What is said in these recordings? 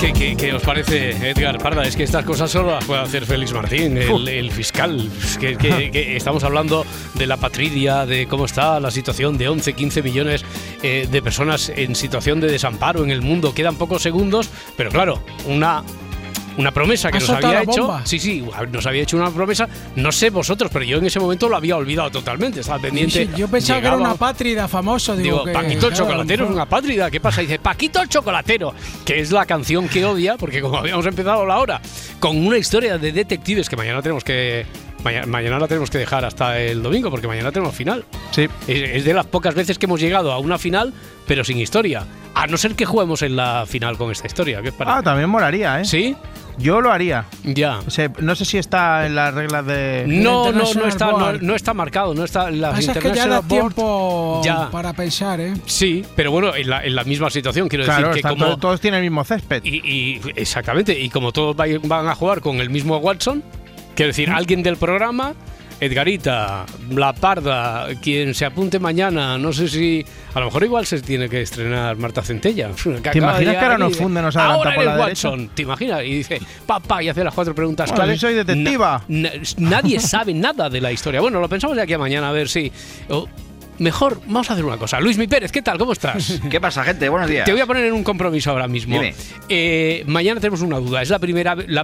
¿Qué, qué, qué os parece, Edgar Parda? Es que estas cosas solo las puede hacer Félix Martín, el, el fiscal. Que- que estamos hablando de la patridia, de cómo está la situación de 11, 15 millones eh, de personas en situación de desamparo en el mundo. Quedan pocos segundos, pero claro, una. Una promesa que nos había la hecho. bomba. Sí, sí, nos había hecho una promesa. No sé vosotros, pero yo en ese momento lo había olvidado totalmente. Estaba pendiente. Sí, yo pensaba que era una pátrida famoso. Digo, Digo, que, Paquito el claro, chocolatero es una pátrida. ¿Qué pasa? Dice, Paquito el chocolatero, que es la canción que odia, porque como habíamos empezado la hora, con una historia de detectives que mañana tenemos que. Mañana, mañana la tenemos que dejar hasta el domingo, porque mañana tenemos final. Sí. Es, es de las pocas veces que hemos llegado a una final, pero sin historia. A no ser que juguemos en la final con esta historia. ¿Qué? Ah, también molaría, ¿eh? ¿Sí? Yo lo haría. Ya. O sea, no sé si está en las reglas de. No, no, no está, no, no está marcado, no está en las Pasa es que ya da Board. tiempo Ya. para pensar, ¿eh? Sí, pero bueno, en la, en la misma situación, quiero Claro, decir que como, todos, todos tienen el mismo césped. Y, y- exactamente, y como todos van a jugar con el mismo Watson, quiero decir, alguien del programa, Edgarita, La Parda, quien se apunte mañana, no sé si. A lo mejor igual se tiene que estrenar Marta Centella. ¿Te imaginas que ahora nos funde, nos adelanta Ahora por la derecha? Watson, ¿te imaginas? Y dice, papá, y hace las cuatro preguntas Bueno, claves. soy detectiva. Na- na- nadie sabe nada de la historia. Bueno, lo pensamos de aquí a mañana, a ver si. o- mejor, vamos a hacer una cosa. Luis Mi Pérez, ¿qué tal? ¿Cómo estás? ¿Qué pasa, gente? Buenos días. Te voy a poner en un compromiso ahora mismo. Dime. Eh, mañana tenemos una duda. ¿Es la primera, la,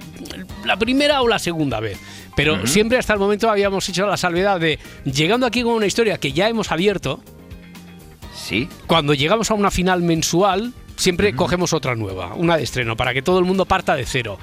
la primera o la segunda vez? Pero siempre hasta el momento habíamos hecho la salvedad de, llegando aquí con una historia que ya hemos abierto, Sí. cuando llegamos a una final mensual, siempre cogemos otra nueva, una de estreno, para que todo el mundo parta de cero.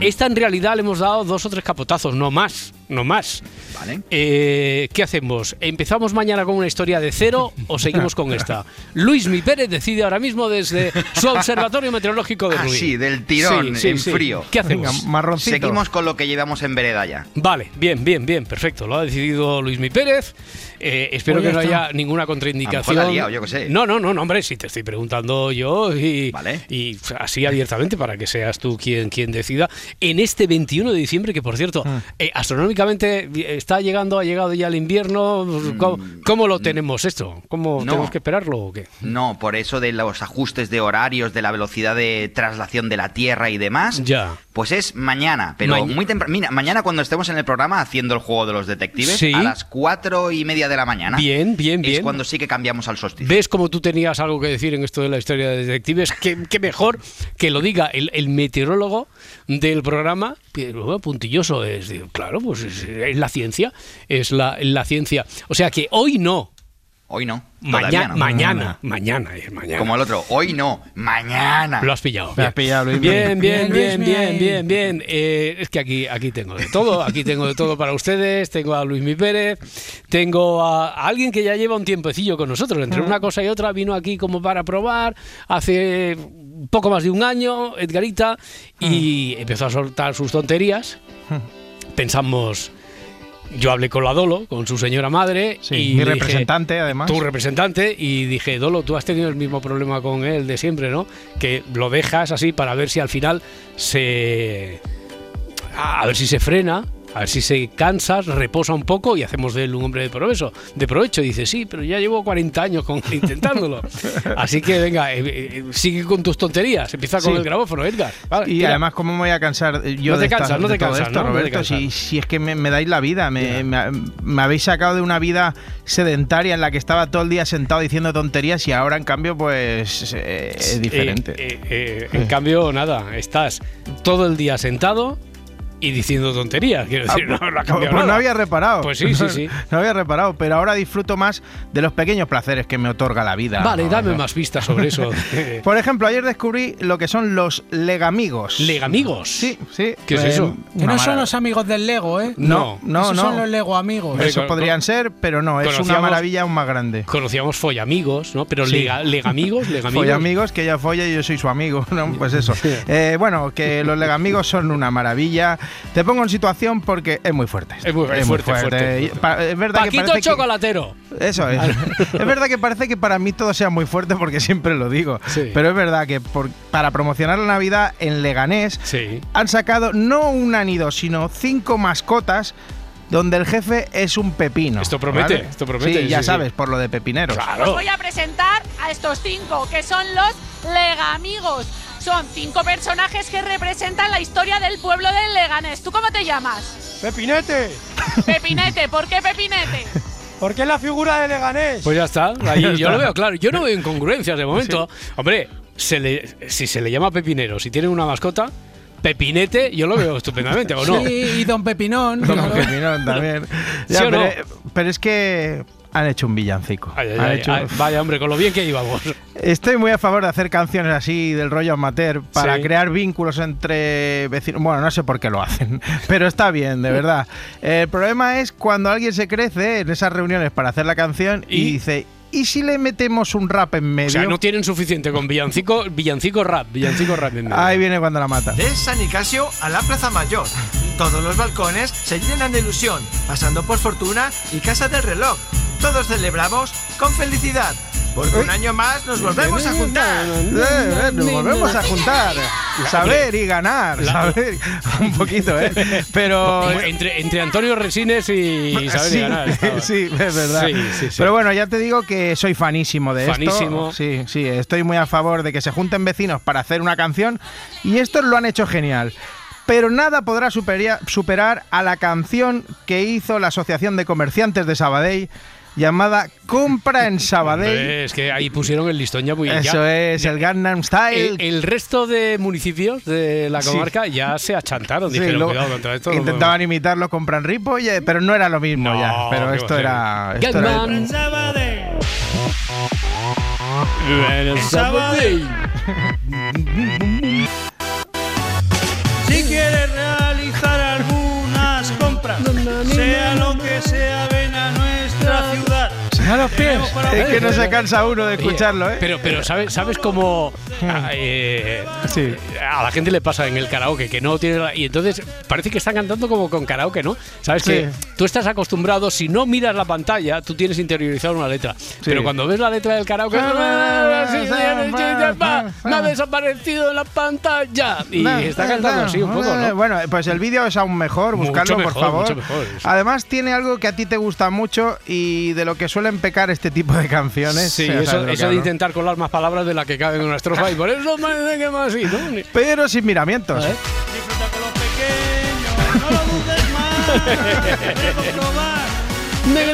Esta en realidad le hemos dado dos o tres capotazos, no más, no más. Vale. Eh, ¿Qué hacemos? ¿Empezamos mañana con una historia de cero o seguimos con esta? Luis Mi Pérez decide ahora mismo desde su observatorio meteorológico de Ah, Ruiz. sí, del tirón, en frío. ¿Qué Venga, hacemos? marroncito. Seguimos con lo que llevamos en vereda ya. Vale, bien, bien, bien, perfecto. Lo ha decidido Luis Mi Pérez. Eh, espero Pues que no está. haya ninguna A lo contraindicación. mejor la ha liado, yo qué sé. No, no, no, no, hombre, si te estoy preguntando yo y, Vale. y así abiertamente para que seas tú quien, quien decida. En este 21 de diciembre, que por cierto, Ah. eh, astronómicamente está llegando, ha llegado ya el invierno. ¿Cómo, cómo lo tenemos esto? ¿Cómo Mm. No. tenemos que esperarlo o qué? No, por eso de los ajustes de horarios, de la velocidad de traslación de la Tierra y demás. Ya. Pues es mañana, pero muy temprano. Mira, mañana cuando estemos en el programa haciendo el juego de los detectives, Sí. a las cuatro y media de la mañana. Bien, bien, bien. Es cuando sí que cambiamos al solsticio. ¿Ves cómo tú tenías algo que decir en esto de la historia de detectives? ¿Qué, qué mejor que lo diga el, el meteorólogo del programa? Pero, puntilloso es. digo, Claro, pues es, es la ciencia. Es la, la ciencia. O sea que hoy no. Hoy no. Mañana, no. mañana, mañana es mañana. Como el otro. Hoy no. Mañana. Lo has pillado. Me has pillado, Luis. Bien, bien, Bien, bien, bien, bien, bien. Eh, es que aquí, aquí tengo de todo, aquí tengo de todo para ustedes. Tengo a Luis Mi Pérez, tengo a, a alguien que ya lleva un tiempecillo con nosotros. Entre una cosa y otra vino aquí como para probar hace poco más de un año, Edgarita, y empezó a soltar sus tonterías. Pensamos, yo hablé con la Dolo, con su señora madre, Sí, y mi dije, representante, además. tu representante y dije, Dolo, tú has tenido el mismo problema con él de siempre, ¿no? Que lo dejas así para ver si al final se... A ver si se frena, a ver si se cansa, reposa un poco y hacemos de él un hombre de provecho. De provecho. Dice, sí, pero ya llevo 40 años con, intentándolo. Así que venga, eh, eh, sigue con tus tonterías. Empieza con Sí. el grabófono, Edgar. Vale, Y tira. además, ¿cómo me voy a cansar eh, yo No te de, esta- cansas, no te cansas, esto, ¿no? No te Roberto? cansas. si, si es que me, me dais la vida, me, me- me habéis sacado de una vida sedentaria en la que estaba todo el día sentado diciendo tonterías y ahora, en cambio, pues eh, es diferente. En cambio, nada, estás todo el día sentado y diciendo tonterías. Quiero Ah, decir, no, no ha cambiado pues no nada. había reparado. Pues sí, sí, sí. No había reparado, pero ahora disfruto más de los pequeños placeres que me otorga la vida. Vale, dame ¿no? más pistas sobre eso. Por ejemplo, ayer descubrí lo que son los legamigos. Legamigos. Sí, sí. ¿Qué es Eh, eso? Que no son los amigos del Lego, ¿eh? No, no, Esos no. son los Lego amigos. Hombre, Eso con- podrían ser, pero no, es una maravilla aún más grande. Conocíamos follamigos, ¿no? Pero Sí. lega- legamigos, legamigos. Folla amigos, que ella folla y yo soy su amigo, ¿no? Pues eso. Eh, bueno, que los legamigos son una maravilla. Te pongo en situación porque es muy fuerte. Es muy- es fuerte, fuerte, Y pa- Es verdad que Paquito parece que- Chocolatero. Eso es. es verdad que parece que para mí todo sea muy fuerte porque siempre lo digo. Sí. Pero es verdad que por- para promocionar la Navidad en Leganés Sí. han sacado no una ni dos, sino cinco mascotas donde el jefe es un pepino. Esto promete, ¿vale? esto promete, Sí, ya sí, sí. sabes, por lo de pepineros. Claro. Voy a presentar a estos cinco, que son los Legamigos. Son cinco personajes que representan la historia del pueblo de Leganés. ¿Tú cómo te llamas? Pepinete, Pepinete. ¿Por qué Pepinete? porque es la figura de Leganés. Pues ya está. Ahí yo lo veo claro. Yo no veo incongruencias de momento. Hombre, se le, si se le llama pepinero, si tiene una mascota, pepinete, yo lo veo estupendamente, ¿o no? Sí, y Don Pepinón. Don claro. Pepinón también. ¿Sí Ya, o no? pero, pero es que han hecho un villancico. Ay, ay, Han ay, hecho- ay, vaya, hombre, con lo bien que íbamos. Estoy muy a favor de hacer canciones así del rollo amateur para Sí. crear vínculos entre vecinos. Bueno, no sé por qué lo hacen, pero está bien, de verdad. El problema es cuando alguien se crece en esas reuniones para hacer la canción y, Y- dice, ¿y si le metemos un rap en medio? O sea, no tienen suficiente con villancico, villancico rap, villancico rap en medio. Ahí viene cuando la mata. De San Nicasio a la Plaza Mayor. Todos los balcones se llenan de ilusión, pasando por Fortuna y Casa del Reloj. Todos celebramos con felicidad, porque un año más nos volvemos a juntar. Eh, eh, nos volvemos a juntar. Saber y ganar. Saber un poquito, ¿eh? Pero. Entre, entre Antonio Resines y Isabel sí, Ganar. estaba. sí, es verdad. Sí, sí, sí. Pero bueno, ya te digo que soy fanísimo de Fanísimo. esto. Sí, sí, estoy muy a favor de que se junten vecinos para hacer una canción y estos lo han hecho genial. Pero nada podrá superia- superar a la canción que hizo la Asociación de Comerciantes de Sabadell llamada Compra en Sabadell. Hombre, es que ahí pusieron el listón ya muy ya- Eso es, el Gangnam Style. El, el resto de municipios de la Sí. comarca ya se achantaron. Sí, Dijeron, luego cuidado contra esto. no intentaban imitarlo con Pran Ripoll, eh, pero no era lo mismo No, ya. Pero ¿qué esto era. esto era- Gatman. Sabadell. Si los pies. Es que no se cansa uno de escucharlo, ¿eh? Pero, pero ¿sabes, sabes cómo a, eh, Sí. a la gente le pasa en el karaoke que no tiene la- y entonces parece que están cantando como con karaoke, ¿no? Sabes Sí. que tú estás acostumbrado, si no miras la pantalla, tú tienes interiorizado una letra, pero cuando ves la letra del karaoke, me ha desaparecido en la pantalla y está cantando así un poco, ¿no? Bueno, pues el vídeo es aún mejor, buscarlo por favor. mejor, sí. Además tiene algo que a ti te gusta mucho y de lo que suelen pecar este tipo de canciones. Sí, eso, eso de intentar colar más palabras de las que caben en una estrofa y por eso parece que más así, ¿no? Pero sin miramientos. Disfruta con los pequeños, no lo dudes más. Tiene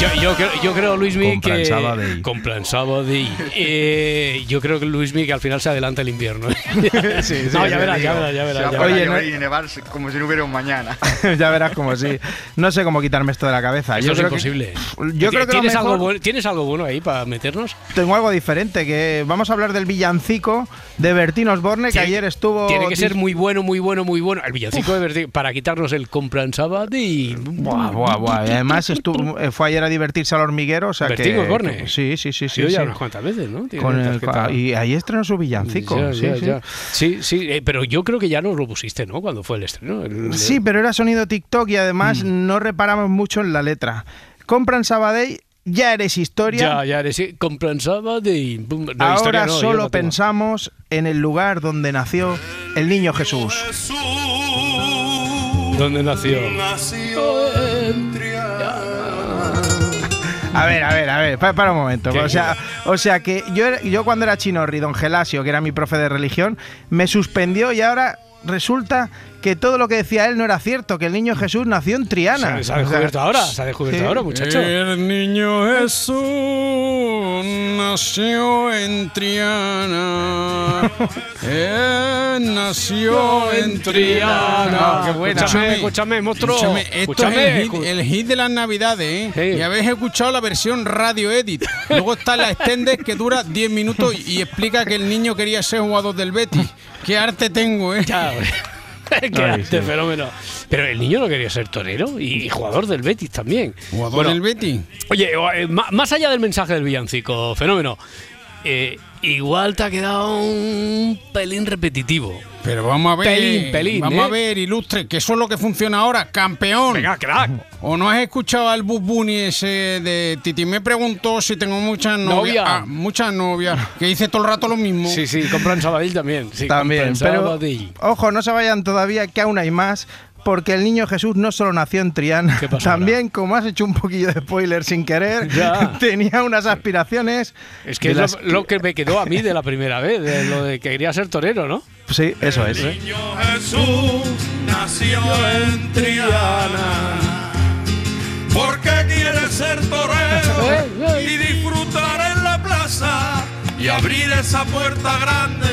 Yo, yo, creo, yo creo, Luismi, que. Compran Sabadell. Eh, yo creo que Luismi que al final se adelanta el invierno. Sí, sí, no, sí, ya verás, ya verás, ya verás. ya Oye, no- y nevar como si no hubiera un mañana. ya verás como sí. No sé cómo quitarme esto de la cabeza. Eso yo es creo que- imposible. yo creo que ¿Tienes, algo mejor- bueno, ¿Tienes algo bueno ahí para meternos? tengo algo diferente, que vamos a hablar del villancico de Bertín Osborne, que ayer estuvo... Tiene que ser muy bueno, muy bueno, muy bueno. El villancico de Bertín, para quitarnos el compran Sabadell. Buah, buah, buah. Y además estuvo, eh, fue ayer a divertirse al hormiguero, o sea que... Osborne. que- sí, sí, sí, sí. ya sí. unas cuantas veces, ¿no? Con el- y ahí estrenó su villancico. Ya, sí, ya, sí. ya. sí, sí, eh, pero yo creo que ya nos lo pusiste, ¿no? Cuando fue el estreno. El- Sí, pero era sonido TikTok y además Mm. no reparamos mucho en la letra. Compran Sabadell, ya eres historia. Ya, ya eres. Sabadell. Pum, no, Ahora historia no, yo solo no pensamos en el lugar donde nació el niño Jesús. ¿Dónde nació? A ver, a ver, a ver, pa- para, un momento. ¿Qué? O sea, o sea que yo, era- yo cuando era chinorri, don Gelasio, que era mi profe de religión, me suspendió y ahora resulta que todo lo que decía él no era cierto, que el niño Jesús nació en Triana. Se, se ha O sea, descubierto ahora, se ha descubierto sí. ahora, muchacho. El niño Jesús nació en Triana. Él nació en Triana. Qué buena. Escúchame, escúchame, monstruo. Escúchame, esto Escúchame, es el hit, el hit de las navidades, ¿eh? Sí. Y habéis escuchado la versión radio edit. Luego está la extended que dura 10 minutos y explica que el niño quería ser jugador del Betis. Qué arte tengo, ¿eh? Ya, güey. Qué Ay, arte, sí. fenómeno. Pero el niño no quería ser torero y, jugador del Betis también. Jugador Bueno, del Betis. Oye, eh, más allá del mensaje del villancico, fenómeno. eh, igual te ha quedado un pelín repetitivo. Pero vamos a ver. Pelín, pelín, Vamos a ¿eh? ver, ilustre, que eso es lo que funciona ahora, campeón. Venga, crack. ¿O no has escuchado al Bus Bunny ese de Titi? Me preguntó si tengo muchas novias. Novia. Ah, muchas novias. Que dice todo el rato lo mismo. Sí, sí, compran Sabadell también. Sí, También, compran pero ojo, no se vayan todavía, que aún hay más. Porque el niño Jesús no solo nació en Triana, ¿Qué pasó también, como has hecho un poquillo de spoiler sin querer, Ya. tenía unas aspiraciones. Es que es lo, las lo que me quedó a mí de la primera vez, de lo de que quería ser torero, ¿no? Sí, eso es. niño Jesús nació en Triana. Porque quiere ser torero y disfrutar en la plaza y abrir esa puerta grande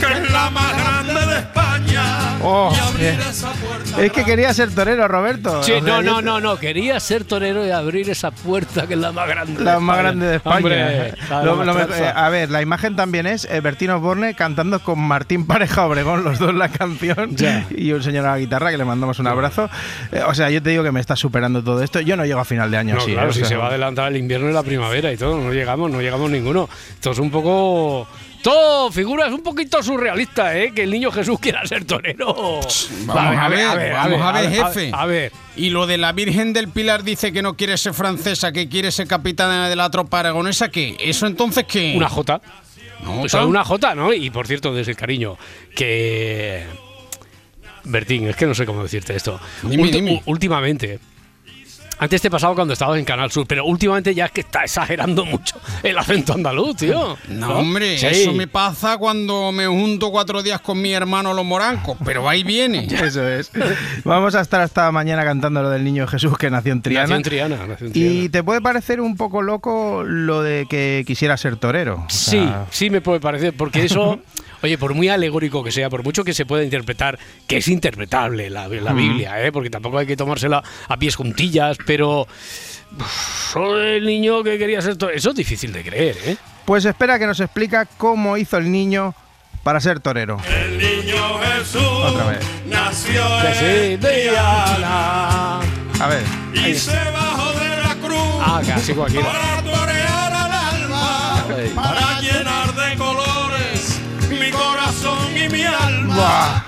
que es la más grande de España. Oh, y abrir esa puerta Es que quería ser torero, Roberto. Sí, no, no, no, no, quería ser torero y abrir esa puerta que es la más grande. La de más España. grande de España. Hombre, Lo- lo eh, a ver, la imagen también es eh, Bertino Borne cantando con Martín Pareja Obregón, los dos la canción, Ya. y un señor a la guitarra que le mandamos un abrazo. Eh, o sea, yo te digo que me está superando todo esto. Yo no llego a final de año No, así. claro, si se va a adelantar el invierno y la primavera y todo, no llegamos, no llegamos ninguno. Esto es un poco... Todo figuras un poquito surrealistas, ¿eh? Que el niño Jesús quiera ser torero. Vamos a ver, vamos a ver, jefe. A ver, Y lo de la Virgen del Pilar dice que no quiere ser francesa, que quiere ser capitana de la tropa aragonesa, ¿qué? ¿Eso entonces qué? una J. ¿No, Pues una J, ¿no? Y por cierto, desde el cariño, que. Bertín, es que no sé cómo decirte esto. Dime, dime. u- Últimamente. Antes te pasaba cuando estabas en Canal Sur, pero últimamente ya es que está exagerando mucho el acento andaluz, tío. No, hombre, Sí. eso me pasa cuando me junto cuatro días con mi hermano los morancos, pero ahí viene. Eso es. Vamos a estar hasta mañana cantando lo del niño Jesús que nació en Triana. Nació en Triana, nació en Y te puede parecer un poco loco lo de que quisiera ser torero. O Sí, sí me puede parecer, porque eso, oye, por muy alegórico que sea, por mucho que se pueda interpretar, que es interpretable la, la Biblia, ¿eh? porque tampoco hay que tomársela a pies juntillas, pero uf, eso del niño que quería ser torero, eso es difícil de creer, ¿eh? Pues espera que nos explica cómo hizo el niño para ser torero. El niño Jesús Otra vez. nació en de Triana A ver. y se bajó de la cruz Ah, casi cualquiera. para torear al alma, y mi alma.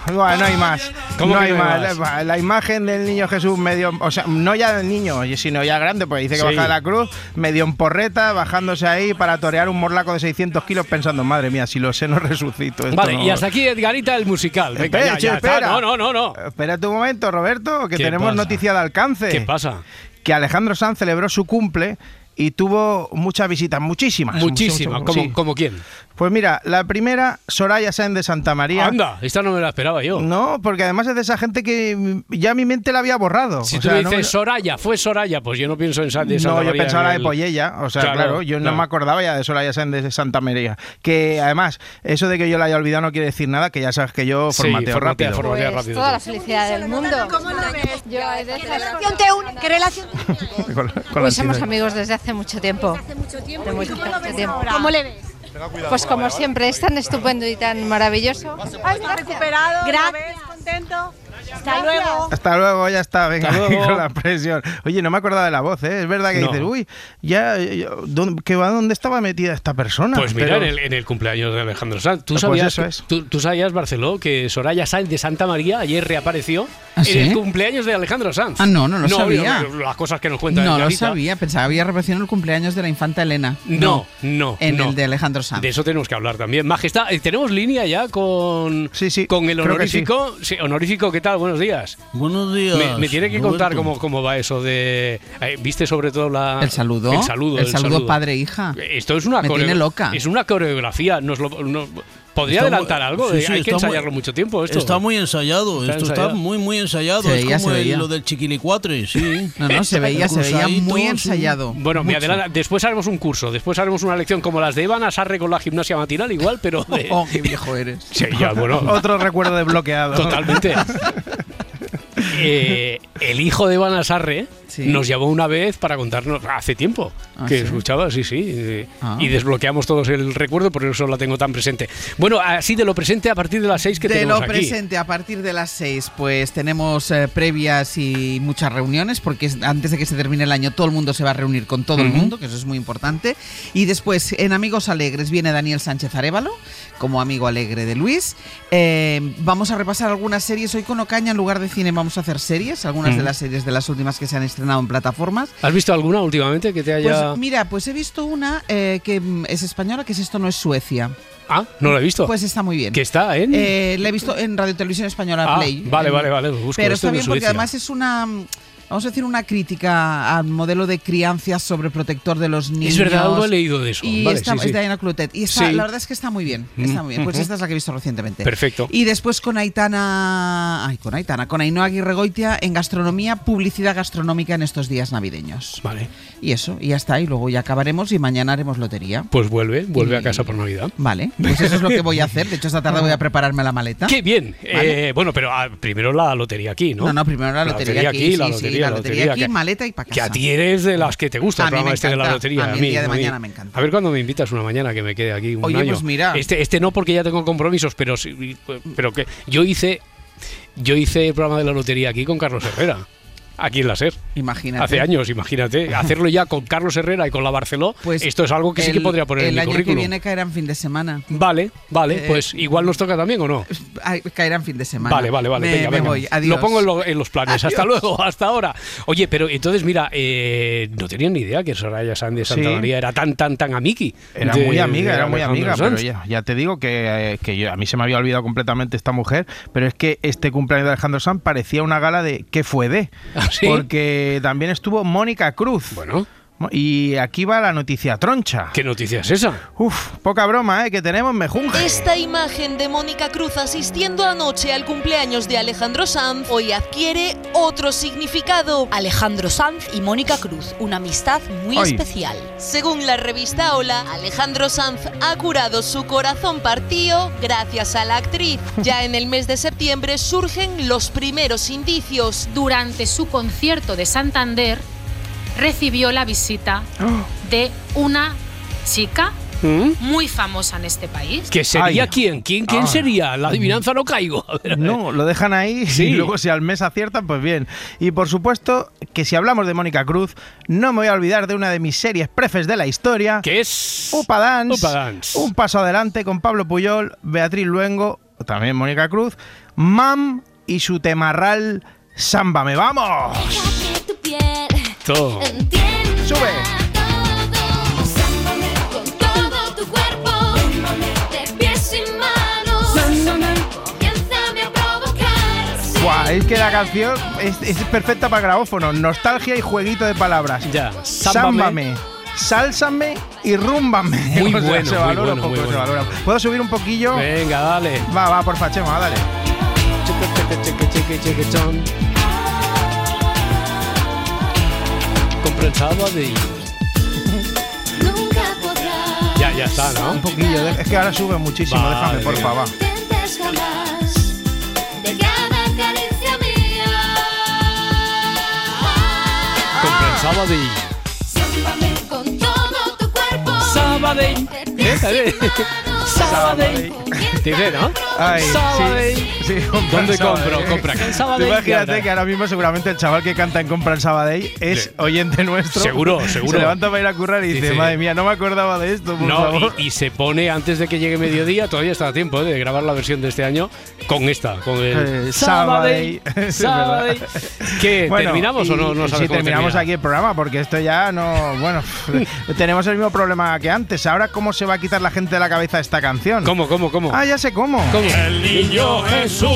Buah, buah, no hay más. ¿Cómo no que hay no hay más. más? La, la imagen del niño Jesús medio, o sea, no ya del niño, sino ya grande, porque dice que Sí. baja de la cruz, medio en porreta, bajándose ahí para torear un morlaco de 600 kilos pensando, madre mía, si lo sé no resucito. Esto Vale, no- y hasta aquí Edgarita el musical. Venga, Espera, ya, che, ya está. espera. No, no, no, no. Espérate un momento, Roberto, que ¿Qué tenemos pasa? noticia de alcance. ¿Qué pasa? Que Alejandro Sanz celebró su cumple y tuvo muchas visitas, muchísimas. Muchísima. muchísimas, ¿Como, sí. como quién? Pues mira, la primera, Soraya Sáenz de Santa María. Anda, esta no me la esperaba yo. No, porque además es de esa gente que ya mi mente la había borrado. Si O tú sea, me no dices me- Soraya, fue Soraya, pues yo no pienso en Sa- de Santa No, yo María pensaba en la de el- Pollella, o sea, Claro, claro, yo no claro. me acordaba ya de Soraya Sáenz de Santa María. Que además, eso de que yo la haya olvidado no quiere decir nada, que ya sabes que yo Sí, formateo rápido. formatea Pues rápido. toda la felicidad del mundo. ¿Cómo lo ves? Yo de ¿Qué relación te une? ¿Qué relación te une? Con la- con Pues somos amigos desde hace mucho tiempo. Hace mucho tiempo. De ¿Y mucho, cómo lo ves? ¿Cómo le ves? Pues como siempre, es tan estupendo y tan maravilloso. Ay, está recuperado. Gracias. contento? Hasta luego. Hasta luego, ya está, venga, luego. con la presión. Oye, no me acordaba de la voz, ¿eh? Es verdad que No. dices, uy, ya, ya, ¿dónde, que va, ¿dónde estaba metida esta persona? Pues mira, Pero- en el, en el cumpleaños de Alejandro Sanz. ¿Tú Pues sabías, eso es. Tú, tú sabías, Barceló, que Soraya Sáenz de Santa María ayer reapareció ¿Ah, en sí? el cumpleaños de Alejandro Sanz? Ah, no, no lo sabía. yo- Las cosas que nos cuentan No lo sabía, pensaba que había aparecido en el cumpleaños de la infanta Elena. No, no, En no. el de Alejandro Sanz. De eso tenemos que hablar también. Majestad, eh, tenemos línea ya con, Sí, sí, con el honorífico. Sí, honorífico, ¿qué tal? Buenos días. Buenos días. Me, me tiene que contar cómo, cómo va eso de. eh, ¿Viste sobre todo la. El saludo. El saludo. El saludo padre-hija. Esto es una Me tiene loca. Es una coreografía. Nos lo, no- ¿Podría Está muy- adelantar algo? sí, Eh, sí, Hay que está muy- ensayarlo mucho tiempo esto. Está muy ensayado, Está esto ensayado. está muy muy ensayado, Se es veía, como se el- veía. lo del chiquilicuatre, sí. No, no, se veía, se veía muy sí. ensayado. Bueno, me adelanta. Después haremos un curso, después haremos una lección como las de Iván Asarre con la gimnasia matinal, igual, pero. de- Oh, qué viejo eres. Sí, ya, bueno. Otro recuerdo desbloqueado. Totalmente. eh, el hijo de Banasarre Sí. nos llamó una vez para contarnos, hace tiempo, Ah, que ¿sí? escuchaba, sí, sí, eh, Ah. y desbloqueamos todos el recuerdo, por eso la tengo tan presente. Bueno, así de lo presente a partir de las seis que de tenemos lo aquí. presente, a partir de las 6, pues tenemos eh, previas y muchas reuniones, porque es- antes de que se termine el año todo el mundo se va a reunir con todo el mundo, que eso es muy importante. Y después, en Amigos Alegres, viene Daniel Sánchez Arevalo, como amigo alegre de Luis. Eh, vamos a repasar algunas series. Hoy con Ocaña, en lugar de cine, vamos a hacer series, algunas de Ujú. las series de las últimas que se han estrenado en plataformas. ¿Has visto alguna últimamente que te haya...? Pues mira, pues he visto una eh, que mm, es española, que es Esto no es Suecia. ah, no la he visto. Pues está muy bien. que está en... Eh, la he visto en Radio Televisión Española Ah, Play. vale, En- vale, vale, busco. Pero está bien porque además es una, mm, vamos a decir, una crítica al modelo de crianza sobreprotector de los niños. Es verdad, algo he leído de eso. Y Vale, está, sí, sí. es Diana Clotet. Y está, Sí. la verdad es que está muy bien. Está muy bien. Pues esta es la que he visto recientemente. Perfecto. Y después con Aitana. Ay, con Aitana. Con Ainhoa Aguirregoitia en gastronomía, publicidad gastronómica en estos días navideños. Vale, Y eso, y ya está. Y luego ya acabaremos y mañana haremos lotería. pues vuelve, vuelve a casa por Navidad. Vale, pues eso es lo que voy a hacer. De hecho, esta tarde voy a prepararme la maleta. ¡Qué bien! Vale. Eh, bueno, pero ah, primero la lotería aquí, ¿no? No, no, primero la lotería aquí, la sí, lotería, la lotería aquí, que- maleta y pa' Que a casa. ti eres de las que te gusta A el mí programa este de la lotería. A mí el día de mañana me encanta. A ver cuándo me invitas una mañana que me quede aquí un Oye, año. pues mira. Este, este no porque ya tengo compromisos, pero sí, pero que yo hice yo hice el programa de la lotería aquí con Carlos Herrera. Aquí en la SER. Imagínate. Hace años, imagínate. Hacerlo ya con Carlos Herrera y con la Barceló, Pues esto es algo que sí que el- podría poner el en mi año currículum. que viene caerá en fin de semana. Vale, vale, Eh, pues igual nos toca también o no. Caerá en fin de semana. Vale, vale, vale. Me, venga, me venga. voy. Adiós. Lo pongo en, lo- en los planes. Hasta luego, hasta ahora. Oye, pero entonces, mira, eh, no tenía ni idea que Soraya Sánchez de Santa Sí. María era tan, tan, tan amiki. Era de- muy amiga, era muy amiga, pero ya, ya te digo que, eh, que yo- a mí se me había olvidado completamente esta mujer, pero es que este cumpleaños de Alejandro Sanz parecía una gala de ¿qué fue de? ¿Ah, sí? Porque también estuvo Mónica Cruz. Bueno, Y aquí va la noticia troncha. ¿qué noticia es esa? Uf, poca broma, ¿eh? Que tenemos mejunje. Esta imagen de Mónica Cruz asistiendo anoche al cumpleaños de Alejandro Sanz hoy adquiere otro significado. Alejandro Sanz y Mónica Cruz, una amistad muy especial. Según la revista Hola, Alejandro Sanz ha curado su corazón partido gracias a la actriz. Ya en el mes de septiembre surgen los primeros indicios. Durante su concierto de Santander recibió la visita de una chica ¿Mm? muy famosa en este país. ¿Que sería Ay. quién? ¿Quién, quién Ah. sería? La adivinanza no caigo. A ver, a ver. No, lo dejan ahí Sí. y luego si al mes aciertan, pues bien. Y por supuesto que si hablamos de Mónica Cruz, no me voy a olvidar de una de mis series prefes de la historia, ¿Qué es? Upa Dance. Upa Dance. Un paso adelante con Pablo Puyol, Beatriz Luengo, también Mónica Cruz, Mam y su temarral Sámbame, vamos. Todo. Sube. Con todo tu cuerpo, de pies y manos, comiénzame a provocar. Buah, es que la canción es, es perfecta para grabófono, nostalgia y jueguito de palabras. Ya, Sámbame. Sálsame y rúmbame. Muy O sea, bueno, se muy valora bueno, un poco, muy se bueno. valora. ¿Puedo subir un poquillo? Venga, dale. Va, va, por Chema, dale. Comprensaba de Nunca podrás. Ya, ya está, Un ¿no? poquillo, de- es que ahora sube muchísimo, Vale, déjame, por favor. con todo tu cuerpo. Sabadell. ¿Eh? Sabadell. Dice, ¿no? Ay, sí, Sabadell. sí, compra ¿Dónde Sabadell. compro? Compra en Sabadell. imagínate Ya, que ahora mismo seguramente el chaval que canta en Compra en Sabadell es Sí. oyente nuestro. Seguro, seguro. Se levanta para ir a currar y dice, Dice- madre mía, no me acordaba de esto, por No, favor. y, y se pone antes de que llegue mediodía, todavía está a tiempo ¿eh? de grabar la versión de este año con esta, con el Eh, Sabadell. Es Sabadell. verdad. ¿Qué? Bueno, ¿Terminamos o no? no sabes sí, cómo terminamos termina? aquí el programa porque esto ya no. Bueno, tenemos el mismo problema que antes. Ahora, ¿cómo se va a quitar la gente de la cabeza esta canción? ¿Cómo, cómo, cómo? Ah, ya sé cómo. ¿Cómo? El niño Jesús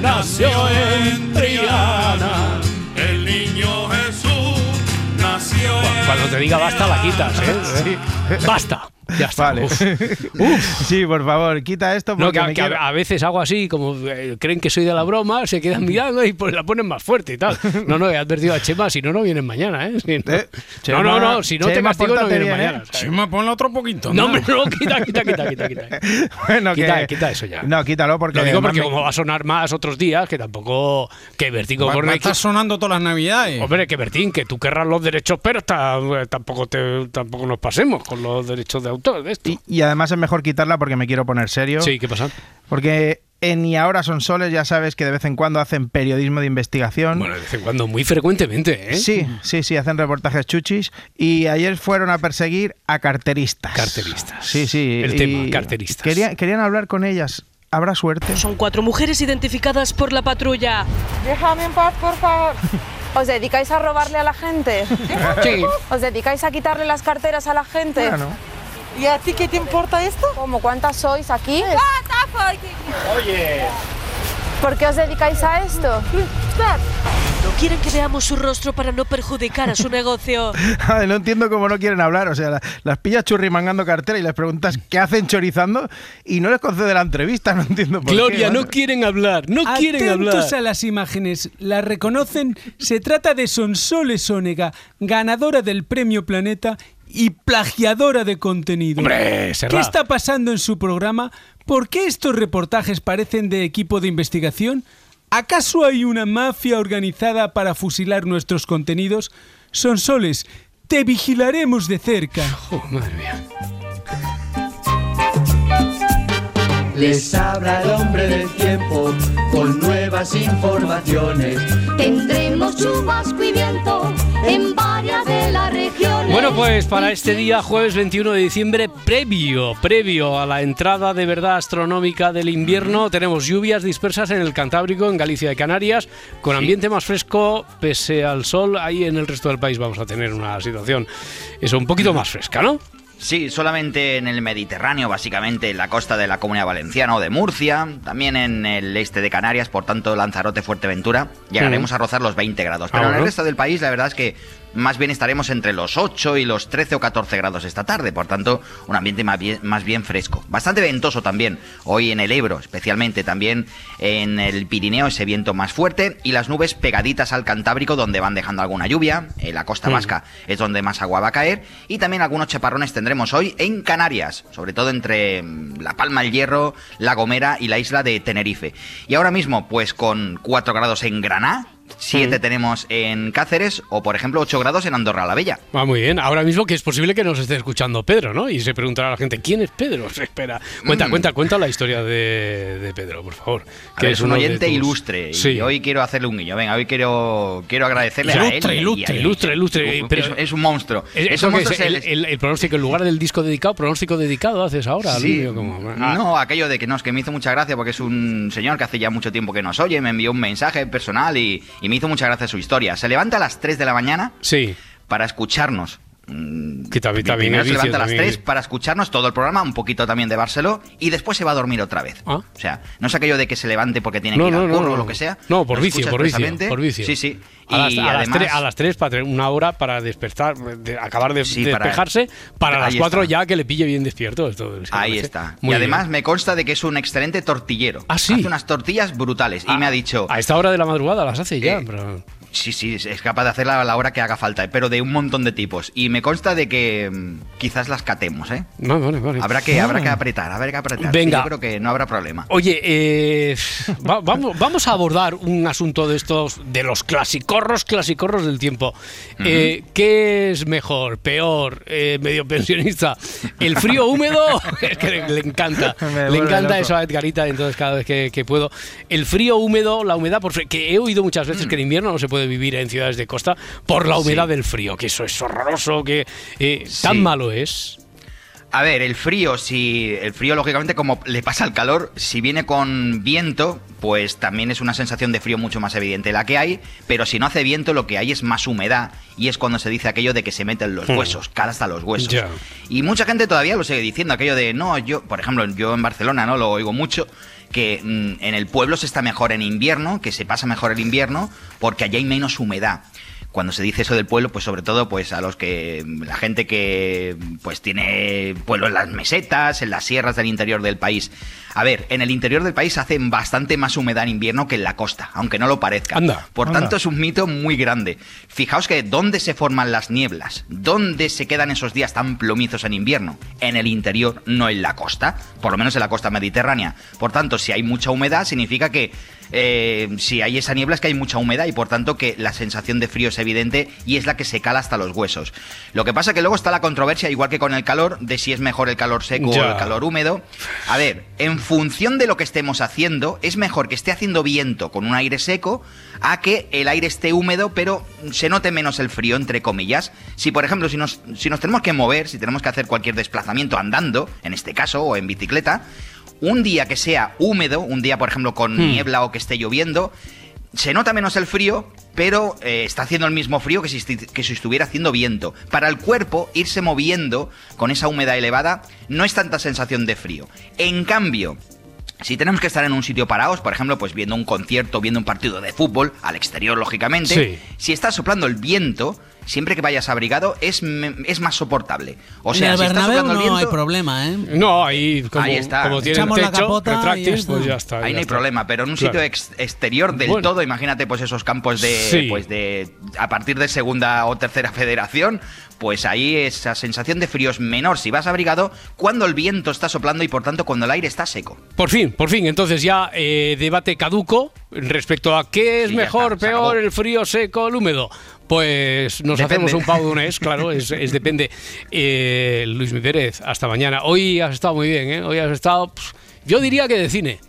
nació en Triana. El niño Jesús nació en Cuando te diga basta, la quitas, ¿eh? Basta. Ya está. Vale. Uf. Sí, por favor, quita esto porque No, que, a- me que quiero- a veces hago así, como eh, creen que soy de la broma, se quedan mirando y pues la ponen más fuerte y tal. No, no, he advertido a Chema, si no, no vienes mañana, ¿eh? Si no, Chema, no, no, no, si no te Chema, castigo, no bien, mañana. ¿eh? ¿sabes? Chema, ponle otro poquito. No, hombre, no, quita, quita, quita, quita, quita. Bueno, Quita, que- quita eso ya. No, quítalo porque... Lo digo porque me- como va a sonar más otros días, que tampoco... Que Bertín Va, estar sonando todas las navidades. Hombre, que Bertín, que tú querrás los derechos, pero está- tampoco, te, tampoco nos pasemos con los derechos de autor de esto. Y, y además es mejor quitarla porque me quiero poner serio. Sí, ¿qué pasa? Porque en Y ahora son soles, ya sabes que de vez en cuando hacen periodismo de investigación. Bueno, de vez en cuando, muy frecuentemente, ¿eh? Sí, sí, sí, hacen reportajes chuchis. Y ayer fueron a perseguir a carteristas. Carteristas. Sí, sí. El y tema, carteristas. Querían, querían hablar con ellas. ¿Habrá suerte? Son cuatro mujeres identificadas por la patrulla. Déjame en paz, por favor. ¿Os dedicáis a robarle a la gente? Sí. ¿Os dedicáis a quitarle las carteras a la gente? Bueno. ¿Y a ti qué te importa esto? ¿Cómo cuántas sois aquí? Oye. ¿Por qué os dedicáis a esto? No quieren que veamos su rostro para no perjudicar a su negocio. Ay, no entiendo cómo no quieren hablar. O sea, la- las pillas churrimangando cartera y les preguntas qué hacen chorizando y no les concede la entrevista. No entiendo por Gloria, qué. no macho. quieren hablar, no quieren hablar. Atentos a las imágenes, la reconocen. Se trata de Sonsoles Ónega, ganadora del Premio Planeta y plagiadora de contenido. Hombre. ¿Qué está pasando en su programa? ¿Por qué estos reportajes parecen de equipo de investigación? ¿Acaso hay una mafia organizada para fusilar nuestros contenidos? Sonsoles, te vigilaremos de cerca. Oh, madre mía. Les habla el hombre del tiempo con nuevas informaciones. Tendremos chubasco y viento en varias de las regiones. Bueno, pues para este día, jueves 21 de diciembre, previo, previo a la entrada de verdad astronómica del invierno, tenemos lluvias dispersas en el Cantábrico, en Galicia y Canarias, con ambiente más fresco, pese al sol, ahí en el resto del país vamos a tener una situación, eso, un poquito más fresca, ¿no? Sí, solamente en el Mediterráneo, básicamente en la costa de la Comunidad Valenciana o de Murcia, también en el este de Canarias, por tanto Lanzarote, Fuerteventura, llegaremos a rozar los 20 grados. Ah, Pero en el resto del país la verdad es que más bien estaremos entre los 8 y los 13 o 14 grados esta tarde, por tanto un ambiente más bien, más bien fresco. Bastante ventoso también, hoy en el Ebro, especialmente también en el Pirineo ese viento más fuerte y las nubes pegaditas al Cantábrico donde van dejando alguna lluvia, en la costa vasca es donde más agua va a caer y también algunos chaparrones tendremos hoy en Canarias, sobre todo entre mm, La Palma, el Hierro, La Gomera y la isla de Tenerife. Y ahora mismo, pues con 4 grados en Granada, 7 tenemos en Cáceres o por ejemplo 8 grados en Andorra la Bella. Va muy bien. Ahora mismo que es posible que nos esté escuchando Pedro, ¿no? Y se preguntará a la gente, ¿quién es Pedro? Se espera. Cuenta, Mm. cuenta, cuenta la historia de, de Pedro, por favor. A ver, es un oyente tus- ilustre Sí. y hoy quiero hacerle un guiño. Venga, hoy quiero, quiero agradecerle a Ilustre, él. a- ilustre, y a- ilustre, ilustre, Es- pero- es, un monstruo. Es- Es un que monstruo, es el, el- el- pronóstico, en lugar del disco dedicado, pronóstico dedicado haces ahora. Sí, como- ah. no, aquello de que no, es que me hizo mucha gracia porque es un señor que hace ya mucho tiempo que nos oye, me envió un mensaje personal y, y me hizo mucha gracia su historia. Se levanta a las 3 de la mañana Sí. para escucharnos. Que también, también Primero es se vicio, levanta a las también 3 es- para escucharnos todo el programa, un poquito también de Barceló, y después se va a dormir otra vez. Ah. O sea, no es aquello de que se levante porque tiene No, que ir no, al curro no. o lo que sea. No, por vicio, por vicio, por vicio. Sí, sí. A las, Y a las además- tres, a las tres para tener una hora para despertar, de- acabar de, Sí, de para- despejarse, para, las cuatro está. ya que le pille bien despierto. Esto, me Ahí está. muy y además bien. me consta de que es un excelente tortillero. Ah, sí. Hace unas tortillas brutales. Y me ha dicho. A esta hora de la madrugada las hace ya. Eh, pero- Sí, sí, es capaz de hacerla a la hora que haga falta, pero de un montón de tipos. Y me consta de que mm, quizás las catemos, ¿eh? Vale, vale, vale. Habrá que, Ah. habrá que apretar, habrá que apretar. Venga. Yo creo que no habrá problema. Oye, eh, va- vamos, vamos a abordar un asunto de estos, de los clasicorros, clasicorros del tiempo. Eh, ¿Qué es mejor, peor, eh, medio pensionista? ¿El frío húmedo? es que le, le encanta. Me le encanta loco. eso a Edgarita, entonces cada vez que, que puedo. El frío húmedo, la humedad, por que he oído muchas veces que en invierno no se puede vivir en ciudades de costa por la humedad Sí. del frío, que eso es horroroso, que eh, tan Sí. malo es. A ver, el frío, si el frío lógicamente como le pasa al calor, si viene con viento, pues también es una sensación de frío mucho más evidente la que hay, pero si no hace viento lo que hay es más humedad y es cuando se dice aquello de que se meten los Hmm. huesos, cara hasta los huesos. Y mucha gente todavía lo sigue diciendo, aquello de, no, yo, por ejemplo, yo en Barcelona, ¿no? Lo oigo mucho, que mm, en el pueblo se está mejor en invierno, que se pasa mejor el invierno, porque allí hay menos humedad. Cuando se dice eso del pueblo, pues sobre todo pues a los que la gente que pues tiene pueblo en las mesetas, en las sierras del interior del país. A ver, en el interior del país hace bastante más humedad en invierno que en la costa, aunque no lo parezca. Anda, Por anda. tanto es un mito muy grande. Fijaos que dónde se forman las nieblas, dónde se quedan esos días tan plomizos en invierno, en el interior, no en la costa, por lo menos en la costa mediterránea. Por tanto, si hay mucha humedad, significa que eh, si hay esa niebla es que hay mucha humedad y por tanto que la sensación de frío es evidente y es la que se cala hasta los huesos. Lo que pasa que luego está la controversia, igual que con el calor, de si es mejor el calor seco Ya. o el calor húmedo. A ver, en función de lo que estemos haciendo, es mejor que esté haciendo viento con un aire seco a que el aire esté húmedo, pero se note menos el frío, entre comillas. Si, por ejemplo, si nos, si nos tenemos que mover, si tenemos que hacer cualquier desplazamiento andando, en este caso, o en bicicleta, un día que sea húmedo, un día, por ejemplo, con Hmm. niebla o que esté lloviendo, se nota menos el frío, pero eh, está haciendo el mismo frío que si, esti- que si estuviera haciendo viento. Para el cuerpo, irse moviendo con esa humedad elevada no es tanta sensación de frío. En cambio, si tenemos que estar en un sitio parados, por ejemplo, pues viendo un concierto, viendo un partido de fútbol, al exterior, lógicamente, Sí. si está soplando el viento, siempre que vayas abrigado, es, me- es más soportable. O sea, en el si está Bernabéu soplando el no viento, hay problema, ¿eh? No, ahí como, Ahí está. como tiene la capota retráctil, pues ya está. Ahí ya no hay está. problema, pero en un Claro. sitio ex- exterior del Bueno. todo, imagínate pues esos campos de, Sí. pues de a partir de segunda o tercera federación, pues ahí esa sensación de frío es menor si vas abrigado cuando el viento está soplando y por tanto cuando el aire está seco. Por fin, por fin. Entonces ya eh, debate caduco respecto a qué es Sí, mejor, está, peor, el frío, seco, el húmedo. Pues nos Depende. hacemos un pau de un es, claro, es, es depende. Eh, Luis Mi Pérez, hasta mañana. Hoy has estado muy bien, ¿eh? Hoy has estado, yo diría que de cine.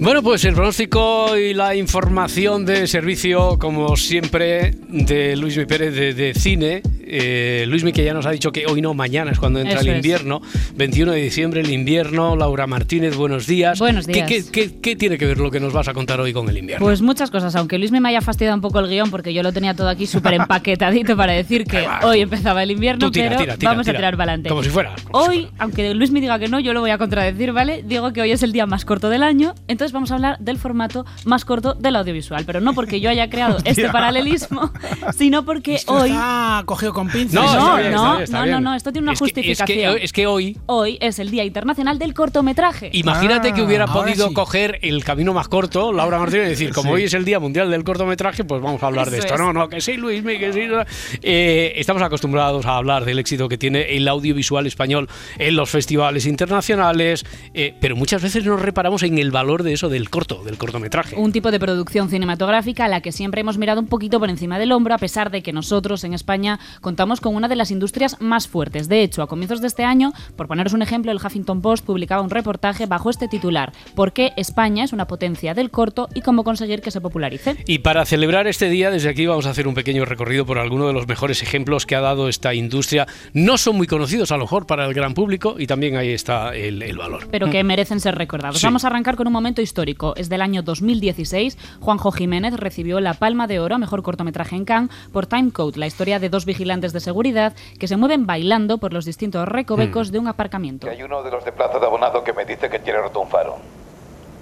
Bueno, pues el pronóstico y la información de servicio, como siempre, de Luismi Pérez de, de cine. Eh, Luismi que ya nos ha dicho que hoy no, mañana es cuando entra Eso el es. invierno. 21 de diciembre, el invierno. Laura Martínez, buenos días. Buenos ¿Qué- días. ¿Qué, qué, qué tiene que ver lo que nos vas a contar hoy con el invierno? Pues muchas cosas, aunque Luis me haya fastidiado un poco el guion porque yo lo tenía todo aquí súper empaquetadito para decir que hoy empezaba el invierno, tira, pero tira, tira, vamos a tirar para adelante. Como si fuera. Hoy, aunque Luis me diga que no, yo lo voy a contradecir, ¿vale? Digo que hoy es el día más corto del año, entonces vamos a hablar del formato más corto del audiovisual, pero no porque yo haya creado este paralelismo, sino porque Esto hoy... está cogido con pinzas. No, está no, bien, está no, bien, está no, bien. no, no, esto tiene una Es que- es que- justificación. es que hoy Hoy es el Día Internacional del Cortometraje. Imagínate que hubiera ahora podido sí. coger el camino más corto, Laura Martínez, y decir, como Sí. hoy es el Día Mundial del Cortometraje, pues vamos a hablar de Eso esto. es. No, no, que sí, Luis, que sí. no. Eh, estamos acostumbrados a hablar del éxito que tiene el audiovisual español en los festivales internacionales, eh, pero muchas veces nos reparamos en el valor de eso del corto, del cortometraje. Un tipo de producción cinematográfica a la que siempre hemos mirado un poquito por encima del hombro, a pesar de que nosotros en España contamos con una de las industrias más fuertes. De hecho, a comienzos de este año, por poneros un ejemplo, el Huffington Post publicaba un reportaje bajo este titular: ¿Por qué España es una potencia del corto y cómo conseguir que se popularice? Y para celebrar este día, desde aquí vamos a hacer un pequeño recorrido por algunos de los mejores ejemplos que ha dado esta industria. No son muy conocidos a lo mejor para el gran público y también ahí está el, el valor. pero que merecen ser recordados. Sí. Vamos a arrancar con un momento histórico. Es del año 2016. Juanjo Jiménez recibió la Palma de Oro a Mejor Cortometraje en Cannes por Time Code, la historia de dos vigilantes de seguridad que se mueven bailando por los distintos recovecos de un aparcamiento. Hay uno de los de Plaza de Abonado que me dice que tiene roto un faro.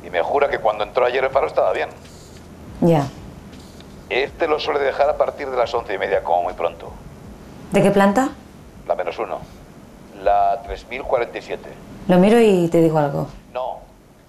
Y me jura que cuando entró ayer el faro estaba bien. Ya. Este lo suele dejar a partir de las once y media, como muy pronto. ¿De qué planta? La menos uno. La 3047. Lo miro y te digo algo. No.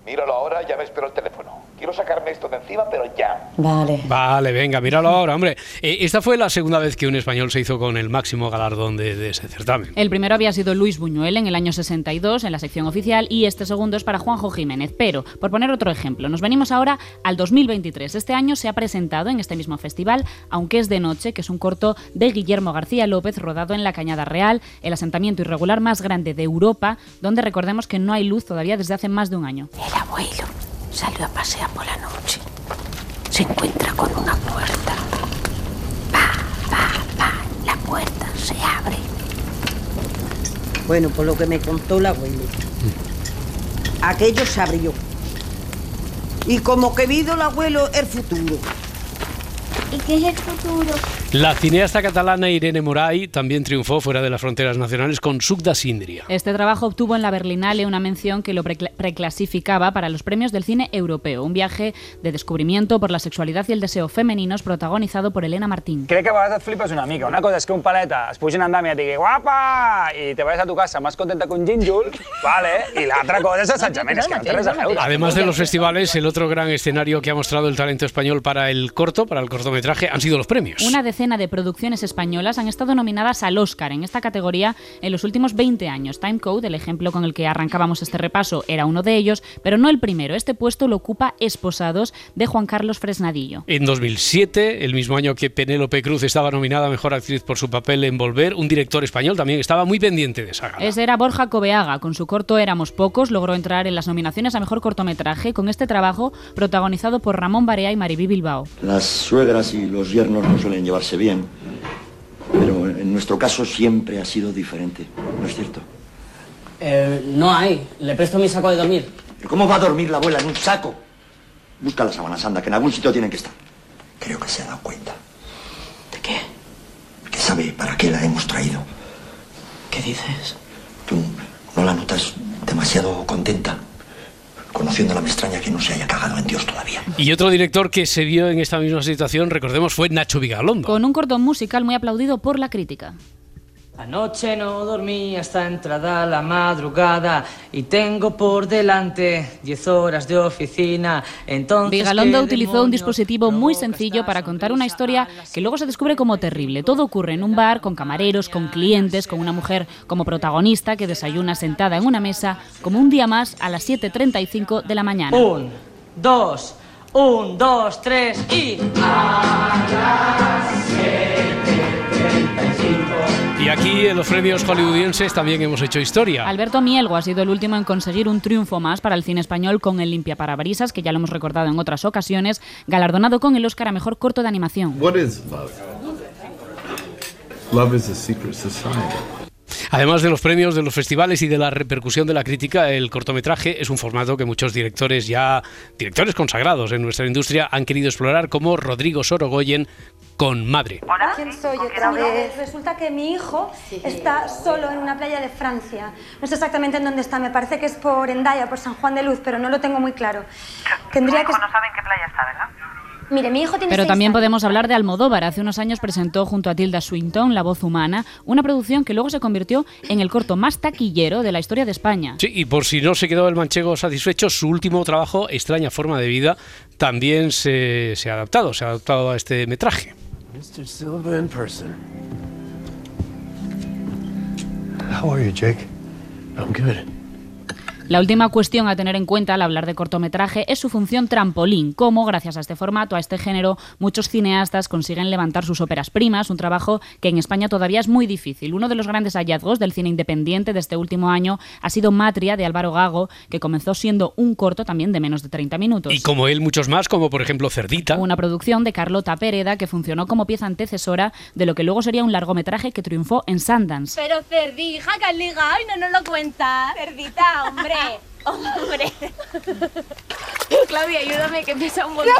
Míralo ahora, ya me espero el teléfono. Quiero sacarme esto de encima, pero ya. Vale. Vale, venga, míralo ahora, hombre. Eh, esta fue la segunda vez que un español se hizo con el máximo galardón de, de ese certamen. El primero había sido Luis Buñuel en el año 62 en la sección oficial y este segundo es para Juanjo Jiménez. Pero, por poner otro ejemplo, nos venimos ahora al 2023. Este año se ha presentado en este mismo festival, aunque es de noche, que es un corto de Guillermo García López rodado en la Cañada Real, el asentamiento irregular más grande de Europa, donde recordemos que no hay luz todavía desde hace más de un año. El abuelo salió a pasear por la noche. Se encuentra con una puerta. Pa, pa, pa. La puerta se abre. Bueno, por lo que me contó el abuelo. Aquello se abrió. Y como que vido el abuelo el futuro. ¿Y qué es el futuro? La cineasta catalana Irene Moray también triunfó fuera de las fronteras nacionales con Suc da Síndria. Este trabajo obtuvo en la Berlinale una mención que lo precla- preclasificaba para los premios del cine europeo, un viaje de descubrimiento por la sexualidad y el deseo femeninos protagonizado por Elena Martín. Crec que a vegades et flipes una mica. Una cosa és que un paleta es pugi en andam i digui guapa i te vayas a tu casa más contenta que un gínjol, vale? i l'altra cosa és assetjament, és que no té res a veure. Además de los festivales, el otro gran escenario que ha mostrado el talento español para el corto, para el cortometraje, han sido los premios. Una decena de producciones españolas han estado nominadas al Oscar en esta categoría en los últimos 20 años. Timecode, el ejemplo con el que arrancábamos este repaso, era uno de ellos, pero no el primero. Este puesto lo ocupa Esposados de Juan Carlos Fresnadillo. En 2007, el mismo año que Penélope Cruz estaba nominada a Mejor Actriz por su papel en Volver, un director español también estaba muy pendiente de esa gala. Ese era Borja Cobeaga. Con su corto Éramos Pocos logró entrar en las nominaciones a Mejor Cortometraje con este trabajo protagonizado por Ramón Barea y Mariví Bilbao. Las suegras y los yernos no suelen llevarse bien, pero en nuestro caso siempre ha sido diferente, ¿no es cierto? Eh, no hay. Le presto mi saco de dormir. ¿Pero ¿Cómo va a dormir la abuela en un saco? Busca las sábanas, anda, que en algún sitio tienen que estar. Creo que se ha dado cuenta. ¿De qué? Que sabe para qué la hemos traído. ¿Qué dices? ¿Tú no la notas demasiado contenta? Conociéndola me extraña que no se haya cagado en Dios todavía. Y otro director que se vio en esta misma situación, recordemos, fue Nacho Vigalondo. Con un corto musical muy aplaudido por la crítica. Anoche no dormí hasta entrada la madrugada y tengo por delante 10 horas de oficina. Entonces. Vigalondo ¿qué utilizó un dispositivo muy sencillo para contar una historia que luego se descubre como terrible. Todo ocurre en un bar con camareros, con clientes, con una mujer como protagonista que desayuna sentada en una mesa como un día más a las 7.35 de la mañana. Un, dos, un, dos, tres y. Y aquí en los premios hollywoodienses también hemos hecho historia. Alberto Mielgo ha sido el último en conseguir un triunfo más para el cine español con El Limpia Parabrisas, que ya lo hemos recordado en otras ocasiones, galardonado con el Oscar a Mejor Corto de Animación. What is love? Love is a secret society. Además de los premios, de los festivales y de la repercusión de la crítica, el cortometraje es un formato que muchos directores ya, directores consagrados en nuestra industria, han querido explorar, como Rodrigo Sorogoyen con Madre. ¿Hola? ¿Quién soy otra vez? Resulta que mi hijo está solo en una playa de Francia. No sé exactamente en dónde está, me parece que es por Endaya, por San Juan de Luz, pero no lo tengo muy claro. Tendría que... no saben qué playa está, ¿verdad? Mire, mi hijo tiene Pero también años. podemos hablar de Almodóvar. Hace unos años presentó junto a Tilda Swinton La voz humana, una producción que luego se convirtió en el corto más taquillero de la historia de España. Sí, y por si no se quedó el manchego satisfecho, su último trabajo, Extraña forma de vida, también se, se ha adaptado, se ha adaptado a este metraje. Mr. Silva in person. How are you, Jake? I'm good. La última cuestión a tener en cuenta al hablar de cortometraje es su función trampolín, cómo, gracias a este formato, a este género, muchos cineastas consiguen levantar sus óperas primas, un trabajo que en España todavía es muy difícil. Uno de los grandes hallazgos del cine independiente de este último año ha sido Matria, de Álvaro Gago, que comenzó siendo un corto también de menos de 30 minutos. Y como él, muchos más, como por ejemplo Cerdita. Una producción de Carlota Pereda que funcionó como pieza antecesora de lo que luego sería un largometraje que triunfó en Sundance. Pero cerdija, que has ligado y no nos lo cuentas. Cerdita, hombre. Hombre. Claudia, ayúdame que pesa un montón.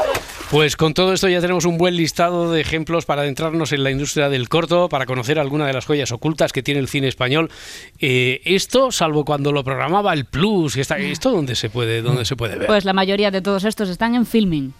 Pues con todo esto ya tenemos un buen listado de ejemplos para adentrarnos en la industria del corto, para conocer alguna de las joyas ocultas que tiene el cine español. Eh, esto, salvo cuando lo programaba el Plus, y está, ¿esto dónde se puede, dónde se puede ver? Pues la mayoría de todos estos están en filming.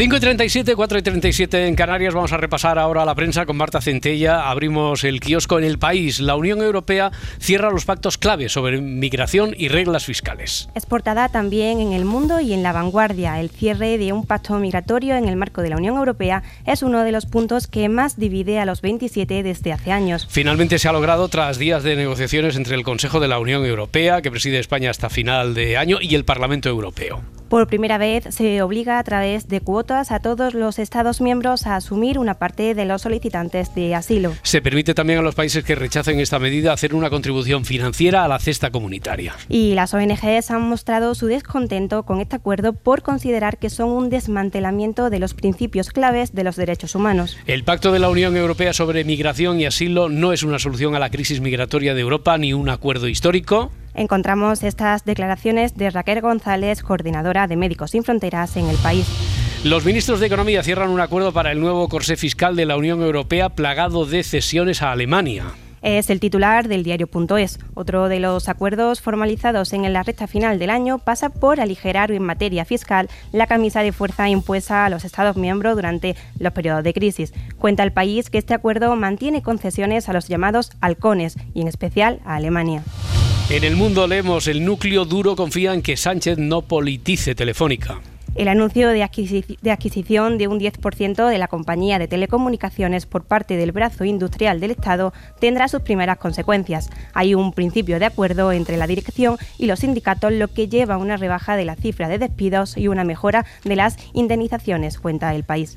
5 y 37, 4 y 37 en Canarias. Vamos a repasar ahora la prensa con Marta Centella. Abrimos el kiosco en el país. La Unión Europea cierra los pactos clave sobre migración y reglas fiscales. Es portada también en El Mundo y en La Vanguardia. El cierre de un pacto migratorio en el marco de la Unión Europea es uno de los puntos que más divide a los 27 desde hace años. Finalmente se ha logrado tras días de negociaciones entre el Consejo de la Unión Europea, que preside España hasta final de año, y el Parlamento Europeo. Por primera vez se obliga a través de cuotas a todos los Estados miembros a asumir una parte de los solicitantes de asilo. Se permite también a los países que rechacen esta medida hacer una contribución financiera a la cesta comunitaria. Y las ONGs han mostrado su descontento con este acuerdo por considerar que son un desmantelamiento de los principios claves de los derechos humanos. El Pacto de la Unión Europea sobre Migración y Asilo no es una solución a la crisis migratoria de Europa ni un acuerdo histórico. Encontramos estas declaraciones de Raquel González, coordinadora de Médicos Sin Fronteras en el país. Los ministros de Economía cierran un acuerdo para el nuevo corsé fiscal de la Unión Europea plagado de cesiones a Alemania. Es el titular del diario.es. Otro de los acuerdos formalizados en la recta final del año pasa por aligerar en materia fiscal la camisa de fuerza impuesta a los Estados miembros durante los periodos de crisis. Cuenta el país que este acuerdo mantiene concesiones a los llamados halcones y en especial a Alemania. En el mundo leemos el núcleo duro confía en que Sánchez no politice Telefónica. El anuncio de, adquisi- de adquisición de un 10% de la compañía de telecomunicaciones por parte del brazo industrial del Estado tendrá sus primeras consecuencias. Hay un principio de acuerdo entre la dirección y los sindicatos, lo que lleva a una rebaja de la cifra de despidos y una mejora de las indemnizaciones, cuenta el país.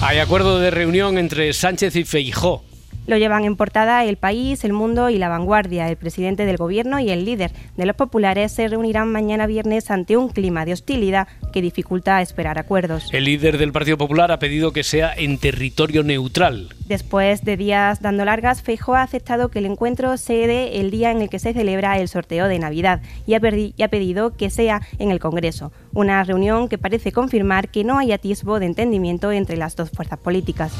Hay acuerdo de reunión entre Sánchez y Feijó. Lo llevan en portada El País, El Mundo y La Vanguardia. El presidente del gobierno y el líder de los populares se reunirán mañana viernes ante un clima de hostilidad que dificulta esperar acuerdos. El líder del Partido Popular ha pedido que sea en territorio neutral. Después de días dando largas, Feijóo ha aceptado que el encuentro se dé el día en el que se celebra el sorteo de Navidad y ha, y ha pedido que sea en el Congreso. Una reunión que parece confirmar que no hay atisbo de entendimiento entre las dos fuerzas políticas.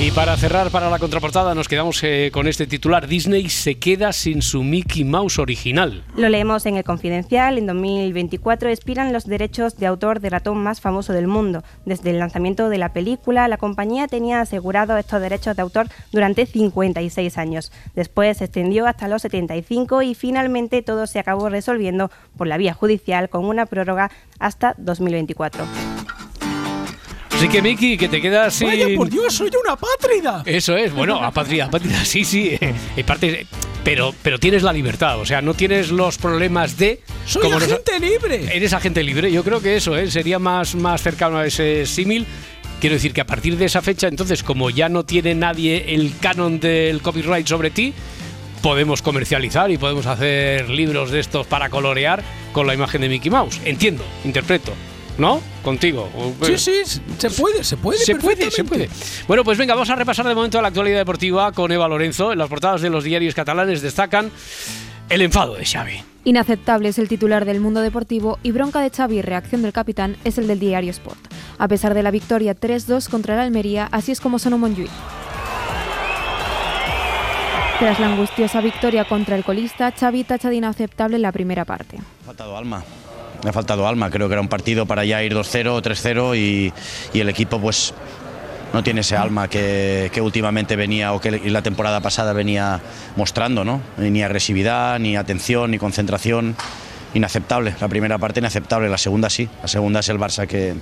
Y para cerrar para la contraportada nos quedamos eh, con este titular. Disney se queda sin su Mickey Mouse original. Lo leemos en el Confidencial. En 2024 expiran los derechos de autor de ratón más famoso del mundo. Desde el lanzamiento de la película, la compañía tenía asegurado estos derechos de autor durante 56 años. Después se extendió hasta los 75 y finalmente todo se acabó resolviendo por la vía judicial con una prórroga hasta 2024. Así que Mickey, que te quedas sin... Vaya, por Dios, soy una pátrida. Eso es, bueno, apátrida, apátrida, sí, sí, eh, en parte, pero, pero tienes la libertad, o sea, no tienes los problemas de... Soy como nos- agente libre. Eres agente libre, yo creo que eso ¿eh? sería más, más cercano a ese símil. Quiero decir que a partir de esa fecha, entonces, como ya no tiene nadie el canon del copyright sobre ti, podemos comercializar y podemos hacer libros de estos para colorear con la imagen de Mickey Mouse. Entiendo, interpreto, ¿no? Contigo. Sí, sí, se puede, se puede. Se puede, se puede. Bueno, pues venga, vamos a repasar de momento la actualidad deportiva con Eva Lorenzo. En las portadas de los diarios catalanes destacan el enfado de Xavi. Inaceptable es el titular del mundo deportivo y bronca de Xavi y reacción del capitán es el del diario Sport. A pesar de la victoria 3-2 contra el Almería, así es como sonó Montjuic. Tras la angustiosa victoria contra el colista, Xavi tacha de inaceptable la primera parte. Ha faltado alma. Me ha faltado alma. Creo que era un partido para ya ir 2-0 o 3-0 y, y el equipo pues no tiene ese alma que, que últimamente venía o que la temporada pasada venía mostrando, ¿no? Ni agresividad, ni atención, ni concentración. Inaceptable. La primera parte inaceptable, la segunda sí. La segunda es el Barça que,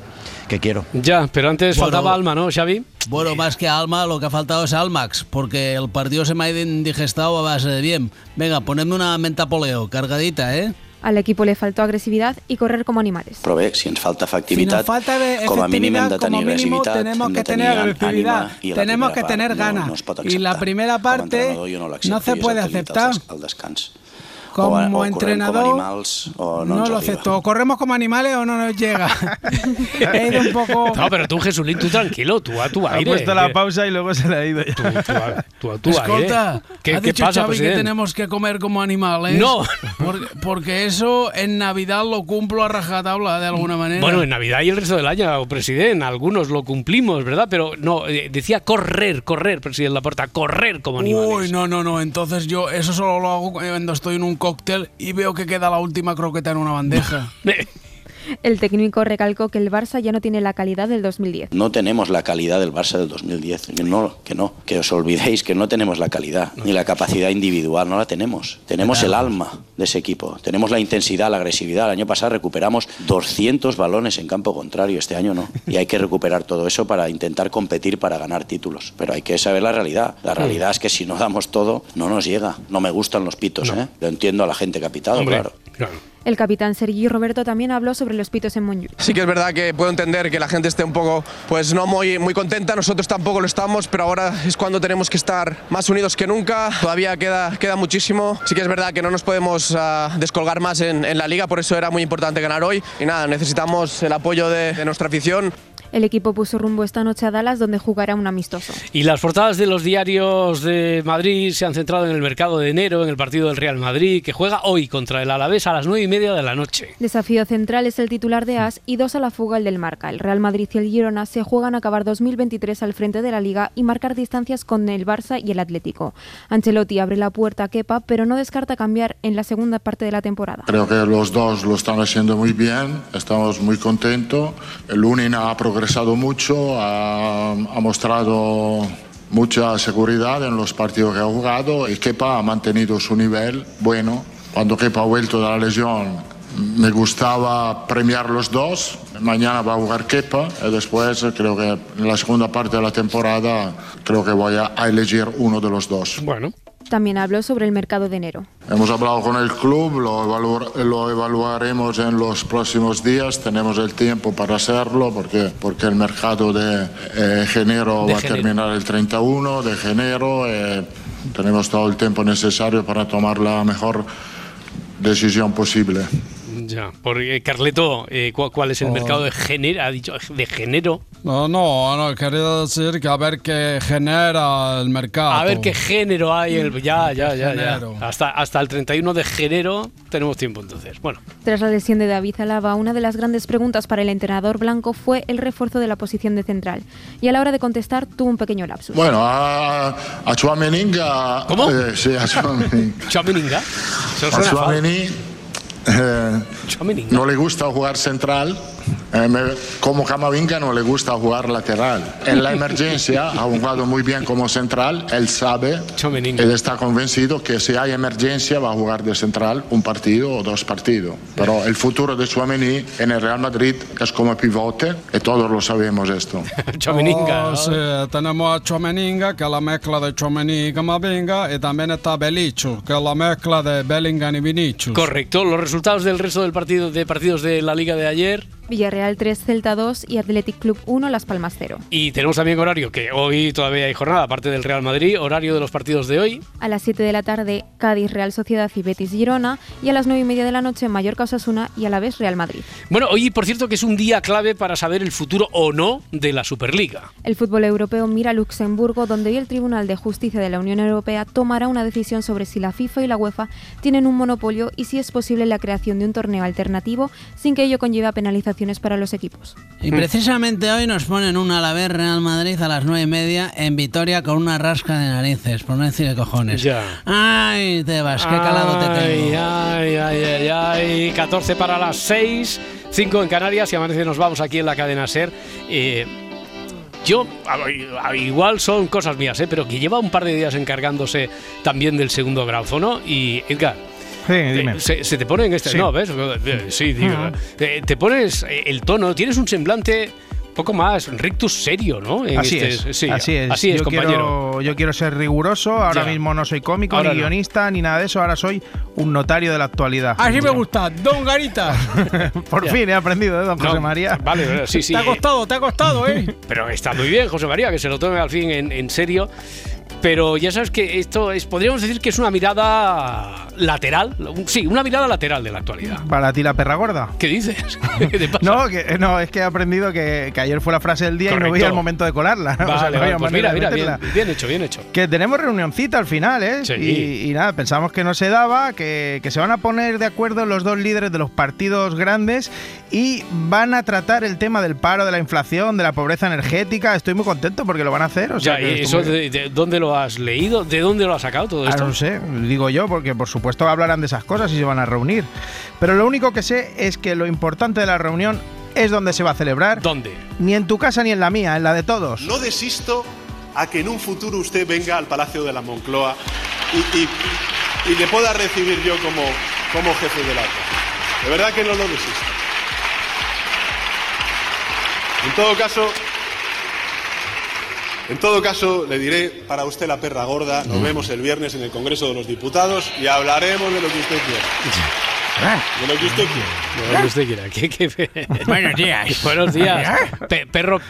que quiero. Ya, pero antes Bueno, faltaba alma, ¿no, Xavi? Bueno, más que alma, lo que ha faltado es Almax, porque el partido se me ha indigestado a base de bien. Venga, ponedme una mentapoleo, cargadita, ¿eh? Al equipo le faltó agresividad y correr como animales. Però bé, si ens falta Si efectivitat, nos falta de com a mínim hem efectividad, de como tenir mínimo agressivitat, tenemos hem que de tener tenir agresividad, ànima i la tenemos primera que part tener no- ganas. no es pot y la acceptar. primera parte no se puede el des- al descans. Como o, entrenador, com animals o no, No lo acepto. O corremos como animales o no nos llega. He ido un poco. No, pero tú, Jesulín, tú tranquilo, tú a tu Ha aire. puesto la pausa y luego se le ha ido ya. Tú a tu aire. Escolta, ¿Qué, ha qué dicho pasa, Xavi que presidente? tenemos que comer como animales. No. Porque, porque eso en Navidad lo cumplo a rajatabla de alguna manera. Bueno, en Navidad y el resto del año, presidente, algunos lo cumplimos, ¿verdad? Pero no, eh, decía correr, correr, presidente Laporta, correr como animales. Uy, no, no, no. Entonces yo eso solo lo hago cuando estoy en un cóctel y veo que queda la última croqueta en una bandeja. El técnico recalcó que el Barça ya no tiene la calidad del 2010. No tenemos la calidad del Barça del 2010. Que no, que no. Que os olvidéis que no tenemos la calidad ni la capacidad individual. No la tenemos. Tenemos el alma de ese equipo. Tenemos la intensidad, la agresividad. El año pasado recuperamos 200 balones en campo contrario. Este año no. Y hay que recuperar todo eso para intentar competir para ganar títulos. Pero hay que saber la realidad. La realidad es que si no damos todo, no nos llega. No me gustan los pitos, ¿eh? Lo entiendo a la gente que ha pitado, Hombre, claro. El capitán Sergi Roberto también habló sobre los pitos en Montjuic. Sí que es verdad que puedo entender que la gente esté un poco, pues no muy, muy contenta, nosotros tampoco lo estamos, pero ahora es cuando tenemos que estar más unidos que nunca, todavía queda, queda muchísimo, sí que es verdad que no nos podemos ah, descolgar más en, en la liga, por eso era muy importante ganar hoy y nada, necesitamos el apoyo de, de nuestra afición. El equipo puso rumbo esta noche a Dallas, donde jugará un amistoso. Y las portadas de los diarios de Madrid se han centrado en el mercado de enero, en el partido del Real Madrid, que juega hoy contra el Alavés a las nueve y media de la noche. Desafío central es el titular de AS y dos a la fuga el del Marca. El Real Madrid y el Girona se juegan a acabar 2023 al frente de la Liga y marcar distancias con el Barça y el Atlético. Ancelotti abre la puerta a Kepa, pero no descarta cambiar en la segunda parte de la temporada. Creo que los dos lo están haciendo muy bien, estamos muy contentos. El Lunin ha progresado mucho, ha, ha mostrado mucha seguridad en los partidos que ha jugado y Kepa ha mantenido su nivel bueno. Cuando Kepa ha vuelto de la lesión, me gustaba premiar los dos. Mañana va a jugar Kepa y después creo que en la segunda parte de la temporada creo que voy a elegir uno de los dos. Bueno. También habló sobre el mercado de enero. Hemos hablado con el club, lo, evaluar- lo evaluaremos en los próximos días, tenemos el tiempo para hacerlo porque, porque el mercado de eh, enero De va a enero. terminar el 31 de enero. eh, tenemos todo el tiempo necesario para tomar la mejor decisión posible. Ya, porque Carleto, eh, ¿cu- ¿cuál es el Oh. mercado de género? Ha dicho de género. No, no, no, quería decir que a ver qué genera el mercado. A ver qué género hay. El, ya, ya, ya, ya. Género. Hasta, hasta el 31 de enero tenemos tiempo entonces. Bueno, Tras la lesión de David Alaba, una de las grandes preguntas para el entrenador blanco fue el refuerzo de la posición de central. Y a la hora de contestar tuvo un pequeño lapsus. Bueno, a, a Chouameninga... ¿Cómo? eh, sí, a Chouameninga. Chouameninga. Eso A suena fal- Tchouaméni, eh, no le gusta jugar central, como Camavinga no le gusta jugar lateral. En la emergencia ha jugado muy bien como central, él sabe, él está convencido que si hay emergencia va a jugar de central un partido o dos partidos. Pero el futuro de Chouameni en el Real Madrid es como pivote y todos lo sabemos esto. Chouameninga. Oh, sí, tenemos a Chouameninga, que es la mezcla de Chouameni y Camavinga, y también está Belicho, que es la mezcla de Bellingham y Vinicius. Correcto. Los resultados del resto del partido de partidos de la Liga de ayer. Villarreal 3, Celta 2 y Athletic Club 1, Las Palmas 0. Y tenemos también horario, que hoy todavía hay jornada, aparte del Real Madrid, horario de los partidos de hoy. A las 7 de la tarde, Cádiz, Real Sociedad y Betis Girona. Y a las 9 y media de la noche, Mallorca Osasuna y a la vez Real Madrid. Bueno, hoy por cierto que es un día clave para saber el futuro o no de la Superliga. El fútbol europeo mira a Luxemburgo, donde hoy el Tribunal de Justicia de la Unión Europea tomará una decisión sobre si la FIFA y la UEFA tienen un monopolio y si es posible la creación de un torneo alternativo sin que ello conlleve a para los equipos. Y precisamente hoy nos ponen un Alavés Real Madrid a las nueve y media en Vitoria con una rasca de narices, por no decir de cojones. Ya. Ay, Tebas, qué calado te tengo. Ay, ay, ay, ay. 14 para las 6, 5 en Canarias y amanece nos vamos aquí en la cadena SER. Eh, yo, igual son cosas mías, ¿eh? pero que lleva un par de días encargándose también del segundo gráfono y Edgar. Sí, eh, dime. Se, se te pone en este. Sí. No, ¿ves? Eh, Sí, digo. Ujú. eh, te pones eh, el tono, tienes un semblante un poco más rictus serio, ¿no? En Así este- es, sí, así es. Así es, yo compañero. Quiero, yo quiero ser riguroso, ahora Ya. mismo no soy cómico, Ahora ni no. guionista, ni nada de eso, ahora soy un notario de la actualidad. Así me gusta, Don Garita. Por fin he aprendido de don No, José María. Vale, vale, sí, sí. Te ha eh, costado, te ha costado, ¿eh? Pero está muy bien, José María, que se lo tome al fin en, en serio. Pero ya sabes que esto es, podríamos decir que es una mirada lateral. Sí, una mirada lateral de la actualidad. Para ti la perra gorda. ¿Qué dices? ¿Qué te pasa? No, que, no, es que he aprendido que, que ayer fue la frase del día y no veía el momento de colarla. O sea, Vale, no vale, pues mira, mira, bien, bien hecho, bien hecho. Que tenemos reunioncita al final, ¿eh? Sí. Y, y nada, pensamos que no se daba, que, que se van a poner de acuerdo los dos líderes de los partidos grandes y van a tratar el tema del paro, de la inflación, de la pobreza energética. Estoy muy contento porque lo van a hacer. O sea, Ya, ¿y eso de, de dónde lo has leído? ¿De dónde lo has sacado todo Ah, esto? no sé, digo yo, porque por supuesto hablarán de esas cosas y se van a reunir. Pero lo único que sé es que lo importante de la reunión es dónde se va a celebrar. ¿Dónde? Ni en tu casa ni en la mía, en la de todos. No desisto a que en un futuro usted venga al Palacio de la Moncloa y, y- y le pueda recibir yo como, como jefe de la oposición. De verdad que no lo desisto. En todo caso, en todo caso, le diré para usted la perra gorda. Nos vemos el viernes en el Congreso de los Diputados y hablaremos de lo que usted quiera. De lo que usted quiera. Lo que usted quiera. ¿Qué- qué- Buenos días. Buenos días. Pe- perro.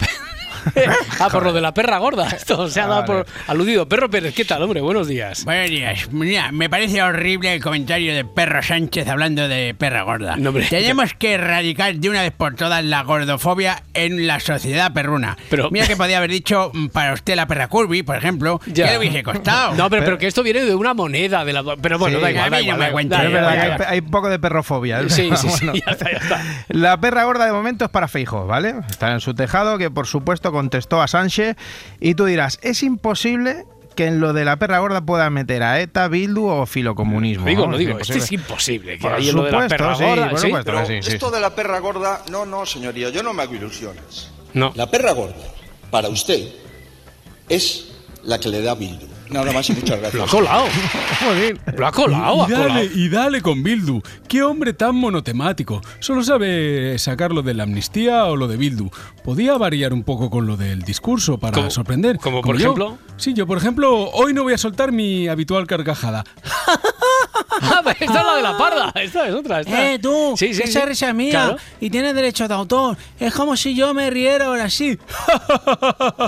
Ah, por lo de la perra gorda. Esto se ha dado Vale. por aludido. Perro Pérez, ¿qué tal, hombre? Buenos días. Buenos días. Mira, me parece horrible el comentario de Perro Sánchez hablando de perra gorda. No, hombre. Tenemos que erradicar de una vez por todas la gordofobia en la sociedad perruna. Pero- Mira que podía haber dicho mm, para usted la perra Curvy, por ejemplo, Ya. que le hubiese costado. No, pero, pero que esto viene de una moneda. De la, pero bueno, Sí, da igual, a da no da da hay, un poco de perrofobia. ¿eh? Sí, sí, sí, Bueno. ya está, ya está. La perra gorda de momento es para Feijo, ¿vale? Está en su tejado, que por supuesto contestó a Sánchez. Y tú dirás, es imposible que en lo de la perra gorda pueda meter a ETA, Bildu o filocomunismo. Digo, ¿no? lo Es digo, esto es imposible. Que Por lo de la supuesto, perra sí, gorda, por ¿sí? supuesto Pero sí. esto de la perra gorda, no, no, señoría, yo no me hago ilusiones. No. La perra gorda, para usted, es la que le da Bildu. Nada más y muchas gracias. Lo ha colado. Lo ha colado, ha y, dale, colado. y dale con Bildu. Qué hombre tan monotemático. Solo sabe sacar lo de la amnistía o lo de Bildu. Podía variar un poco con lo del discurso para sorprender. como por yo. ejemplo? Sí, yo por ejemplo, hoy no voy a soltar mi habitual carcajada. Ah, esta es la de la parda. Esta es otra. Esta. Eh, tú, Sí, sí, esa risa es mía Claro. y tiene derecho de autor. Es como si yo me riera ahora sí.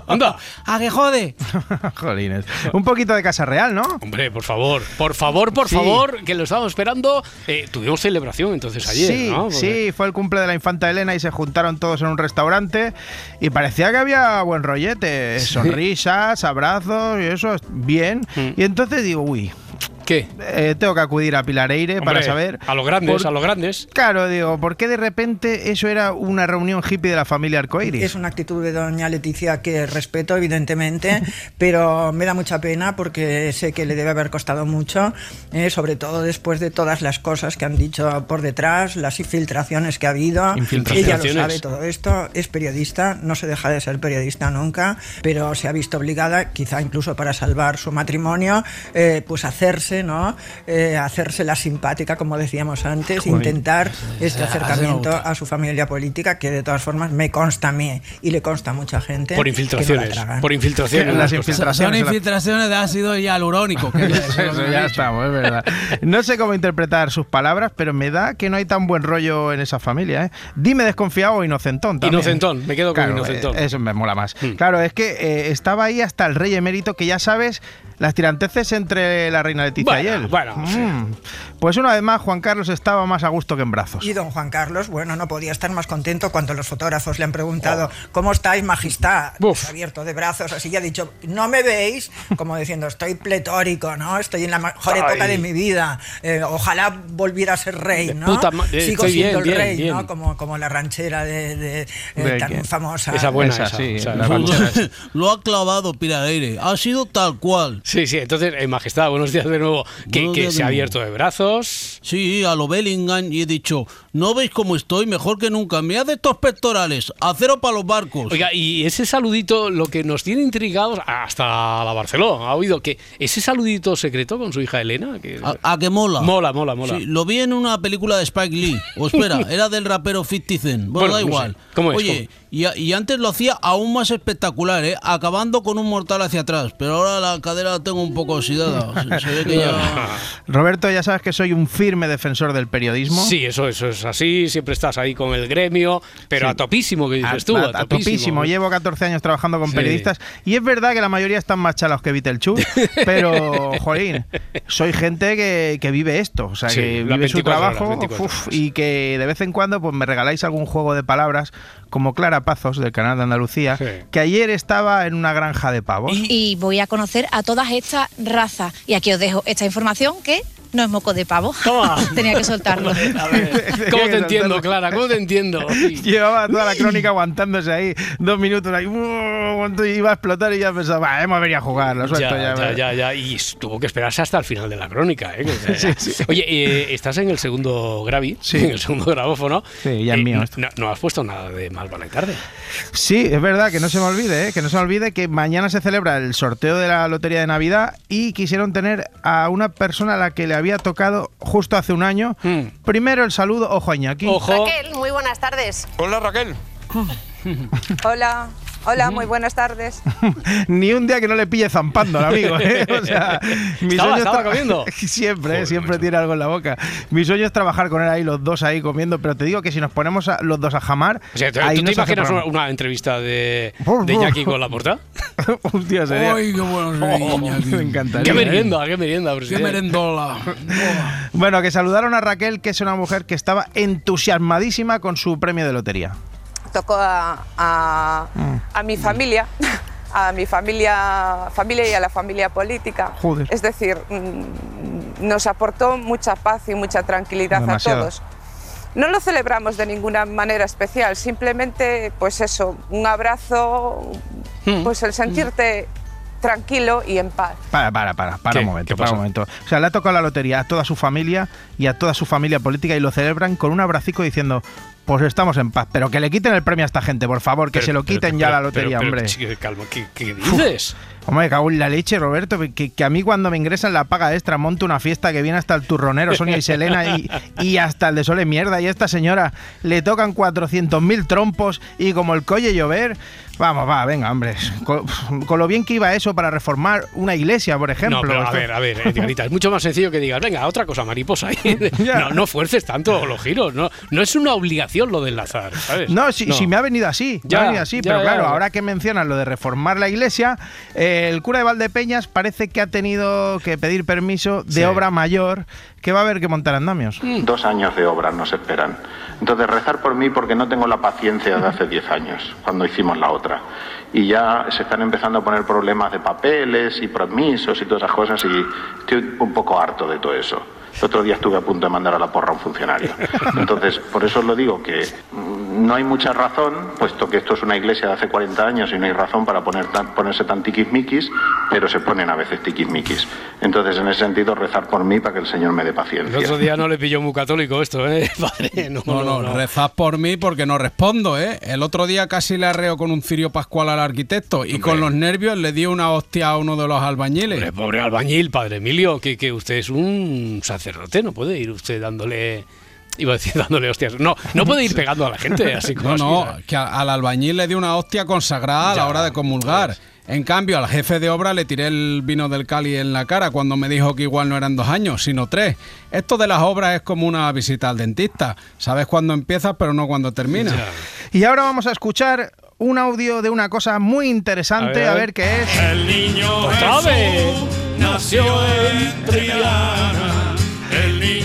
Anda. ¿A que jode? Jolines. Un poquito de Casa Real, ¿no? Hombre, por favor, por favor, por Sí. favor, que lo estábamos esperando. Eh, tuvimos celebración entonces ayer, sí, ¿no? Porque- sí, fue el cumple de la infanta Elena y se juntaron todos en un restaurante y parecía que había buen rollete, sonrisas, abrazos y eso, bien. Y entonces digo, uy, Mm. ¿Qué? eh, tengo que acudir a Pilareire para Hombre, saber... A lo grandes, por- a lo grandes. Claro, digo, ¿por qué de repente eso era una reunión hippie de la familia Arcoiris? Es una actitud de doña Leticia que respeto, evidentemente, pero me da mucha pena porque sé que le debe haber costado mucho, eh, sobre todo después de todas las cosas que han dicho por detrás, las infiltraciones que ha habido. Ella lo sabe todo esto, es periodista, no se deja de ser periodista nunca, pero se ha visto obligada, quizá incluso para salvar su matrimonio, eh, pues hacerse, ¿no? Eh, hacerse la simpática, como decíamos antes, Joder. intentar este acercamiento a su familia política, que de todas formas me consta a mí y le consta a mucha gente. Por que no la infiltraciones. Por infiltraciones. Las infiltraciones. Son infiltraciones de ácido hialurónico. que Eso ya estamos, es verdad. No sé cómo interpretar sus palabras, pero me da que no hay tan buen rollo en esa familia. ¿eh? Dime desconfiado o inocentón. también. Inocentón, me quedo con Claro, inocentón. eh, Eso me mola más. Claro, es que eh, estaba ahí hasta el rey emérito, que ya sabes, las tiranteces entre la reina Leticia y Bueno, él. bueno, Mm. Pues una vez más, Juan Carlos estaba más a gusto que en brazos. Y don Juan Carlos, bueno, no podía estar más contento cuando los fotógrafos le han preguntado ¿Cómo estáis, majestad? Pues abierto de brazos, así y ha dicho, no me veis, como diciendo, estoy pletórico, ¿no? Estoy en la mejor Ay. época de mi vida. Eh, ojalá volviera a ser rey, ¿no? puta eh, Sigo estoy siendo bien, el bien, rey, bien. ¿no? Como, como la ranchera de, de- eh, ¿De tan famosa. Esa buena, Esa, esa, sí, esa, la esa. ranchera. Lo ha clavado Pirareire. Ha sido tal cual. Sí, sí, entonces, eh, Majestad, buenos días de nuevo. Que, se ha abierto de brazos. Sí, a lo Bellingham y he dicho, ¿no veis cómo estoy? Mejor que nunca. Mirad estos pectorales. Acero para los barcos. Oiga, y ese saludito, lo que nos tiene intrigados hasta la Barcelona, ha oído que ese saludito secreto con su hija Elena, que ¿A, a que mola? mola, mola, mola. Sí, lo vi en una película de Spike Lee. O espera, era del rapero 50 Cent. Bueno, Bueno, da no igual. sé. ¿Cómo es? Oye, y, y antes lo hacía aún más espectacular, ¿eh? Acabando con un mortal hacia atrás. Pero ahora la cadera la tengo un poco oxidada. Se, se ve que ya... Roberto, ya sabes que soy un firme defensor del periodismo. Sí, eso, eso es así, siempre estás ahí con el gremio, pero Sí. a topísimo que dices A- tú, a- a, a topísimo. Llevo 14 años trabajando con Sí. periodistas y es verdad que la mayoría están más chalados que Vitelchú, pero, jolín, soy gente que, que vive esto, o sea, Sí, que vive su 24 horas, trabajo 24 uf, y que de vez en cuando pues me regaláis algún juego de palabras como Clara Pazos del canal de Andalucía, que ayer estaba en una granja de pavos. Y voy a conocer a todas estas razas. Y aquí os dejo esta información que no es moco de pavo. Tenía que soltarlo. ¿Cómo te entiendo, Clara? ¿Cómo te entiendo? Llevaba toda la crónica aguantándose ahí dos minutos ahí, uh, iba a explotar y ya pensaba, "Va, hemos venido a jugar, lo suelto Ya, ya. ya, ya, ya. Y tuvo que esperarse hasta el final de la crónica. ¿eh? Que- Sí, sí. Oye, eh, estás en el segundo gravi, Sí. en el segundo grabófono. Sí, ya es Eh, mío esto. No, no has puesto nada de mal para la tarde. Sí, es verdad, que no se me olvide, ¿eh? que no se me olvide que mañana se celebra el sorteo de la Lotería de Navidad y quisieron tener a una persona a la que le había tocado justo hace un año. Primero el saludo, ojo a Iñaki. Raquel, muy buenas tardes. Hola Raquel. Hola. Hola, muy buenas tardes. Ni un día que no le pille zampando al amigo. ¿eh? O sea, mi Estaba- sueño es estaba tra- comiendo. siempre, siempre tiene algo en la boca. Mi sueño es trabajar con él ahí, los dos ahí comiendo, pero te digo que si nos ponemos a- los dos a jamar, O sea, ¿tú, ahí tú no te imaginas una, entrevista de, de Iñaki con la porta? Hostia, sería- Ay, qué bueno sería Iñaki. Me encantaría. Qué merienda, qué merienda, Qué presidente. merendola. Bueno, que saludaron a Raquel, que es una mujer que estaba entusiasmadísima con su premio de lotería. Tocó a, a- a mi familia, a mi familia, familia y a la familia política. Joder. Es decir, mm, nos aportó mucha paz y mucha tranquilidad Demasiado. a todos. No lo celebramos de ninguna manera especial, simplemente, pues eso, un abrazo, pues el sentirte tranquilo y en paz. Para, para, para, para ¿Qué? un momento, ¿Qué para un momento. O sea, le ha tocado la lotería a toda su familia y a toda su familia política y lo celebran con un abracico diciendo, pues estamos en paz. Pero que le quiten el premio a esta gente, por favor, que Pero- se lo pero- quiten ya pero- la lotería, pero- pero, hombre. chico, calma, ¿qué, qué dices? Hombre, cago en la leche, Roberto, que, que a mí cuando me ingresan la paga extra monto una fiesta que viene hasta el turronero, Sonia y Selena y, y hasta el de Sole Mierda. Y a esta señora le tocan 400.000 trompos y como el colle llover... Vamos, va, venga, hombre. Con, con lo bien que iba eso para reformar una iglesia, por ejemplo. No, pero a ver, a ver, Edgarita, es mucho más sencillo que digas, venga, otra cosa, mariposa. no, no fuerces tanto los giros, no, no es una obligación lo de enlazar, ¿sabes? No, si, si me ha venido así, me Ya, ha venido así, ya, pero ya, claro, ahora que mencionas lo de reformar la iglesia, eh, el cura de Valdepeñas parece que ha tenido que pedir permiso de Sí. obra mayor que va a haber que montar andamios. Dos años de obra nos esperan. Entonces, rezar por mí porque no tengo la paciencia de hace 10 años, cuando hicimos la otra. Y ya se están empezando a poner problemas de papeles y permisos y todas esas cosas y estoy un poco harto de todo eso. El otro día estuve a punto de mandar a la porra a un funcionario. Entonces, por eso os lo digo, que mm, no hay mucha razón, puesto que esto es una iglesia de hace 40 años y no hay razón para poner tan- ponerse tan tiquismiquis, pero se ponen a veces tiquismiquis. Entonces, en ese sentido, rezar por mí para que el Señor me dé paciencia. El otro día no le pilló muy católico esto, ¿eh? Padre, no, No, no, rezad por mí porque no respondo, ¿eh? El otro día casi le arreo con un cirio pascual al arquitecto y con los nervios le di una hostia a uno de los albañiles. Hombre, pobre albañil, padre Emilio, que, que usted es un sacerdote, no puede ir usted dándole. Iba a decir dándole hostias. No, no puede ir pegando a la gente así como No, así, no, que a- al albañil le di una hostia consagrada a la hora de comulgar. En cambio, al jefe de obra le tiré el vino del Cali en la cara cuando me dijo que igual no eran dos años, sino tres. Esto de las obras es como una visita al dentista. Sabes cuándo empiezas, pero no cuándo terminas. Y ahora vamos a escuchar un audio de una cosa muy interesante, A a ver. ver, qué es. El niño ¡Otra vez! nació en Triana.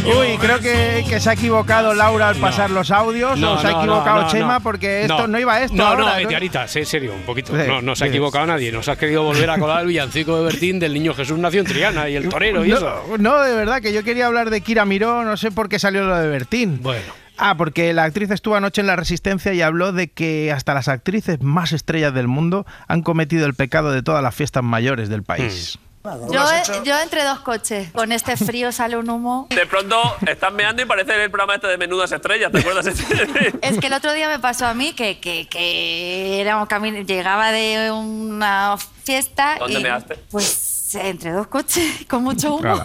Uy, creo que, que se ha equivocado Laura al pasar los audios, No, o se ha equivocado no, Chema, porque esto no, iba a esto No, ahora. no, Edgarita, sé serio, un poquito. Sí, no, no se ha equivocado nadie. Nos has querido volver a colar el villancico de Bertín del niño Jesús nació en Triana y el torero y no, eso. no, de verdad, que yo quería hablar de Kira Miró, no sé por qué salió lo de Bertín. Bueno. Ah, porque la actriz estuvo anoche en La Resistencia y habló de que hasta las actrices más estrellas del mundo han cometido el pecado de todas las fiestas mayores del país. Hmm. Yo, yo entre dos coches. Con este frío sale un humo. De pronto estás meando y parece el programa este de Menudas Estrellas, ¿te acuerdas? Es que el otro día me pasó a mí que, que, que éramos cami- llegaba de una fiesta ¿Dónde y measte? pues entre dos coches con mucho humo.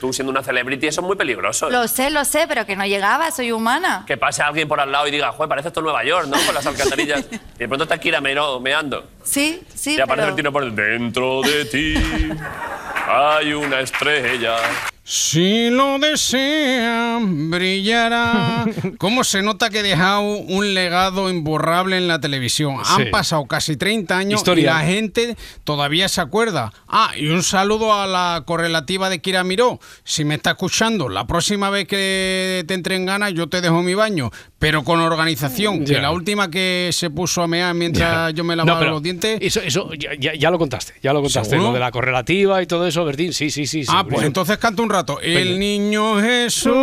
Tú siendo una celebrity, eso es muy peligroso. Lo sé, lo sé, pero que no llegaba, soy humana. Que pase alguien por al lado y diga, joder, parece esto Nueva York, ¿no? Con las alcantarillas. y de pronto está Kira meando. Sí, sí, y aparece pero... por dentro de ti. Hay una estrella. Si lo desean, brillará. ¿Cómo se nota que he dejado un legado imborrable en la televisión? Sí. Han pasado casi 30 años Historia. y la gente todavía se acuerda. Ah, y un saludo a la correlativa de Kira Miró. Si me está escuchando, la próxima vez que te entre en ganas, yo te dejo mi baño. Pero con organización, que la última que se puso a mear mientras yo me lavaba No, los dientes. Eso, eso ya, ya- lo contaste, ya lo contaste. ¿Seguro? Lo de la correlativa y todo eso, Bertín. Sí, sí, sí. Ah, segurísimo. pues entonces canto un rato. El niño Jesús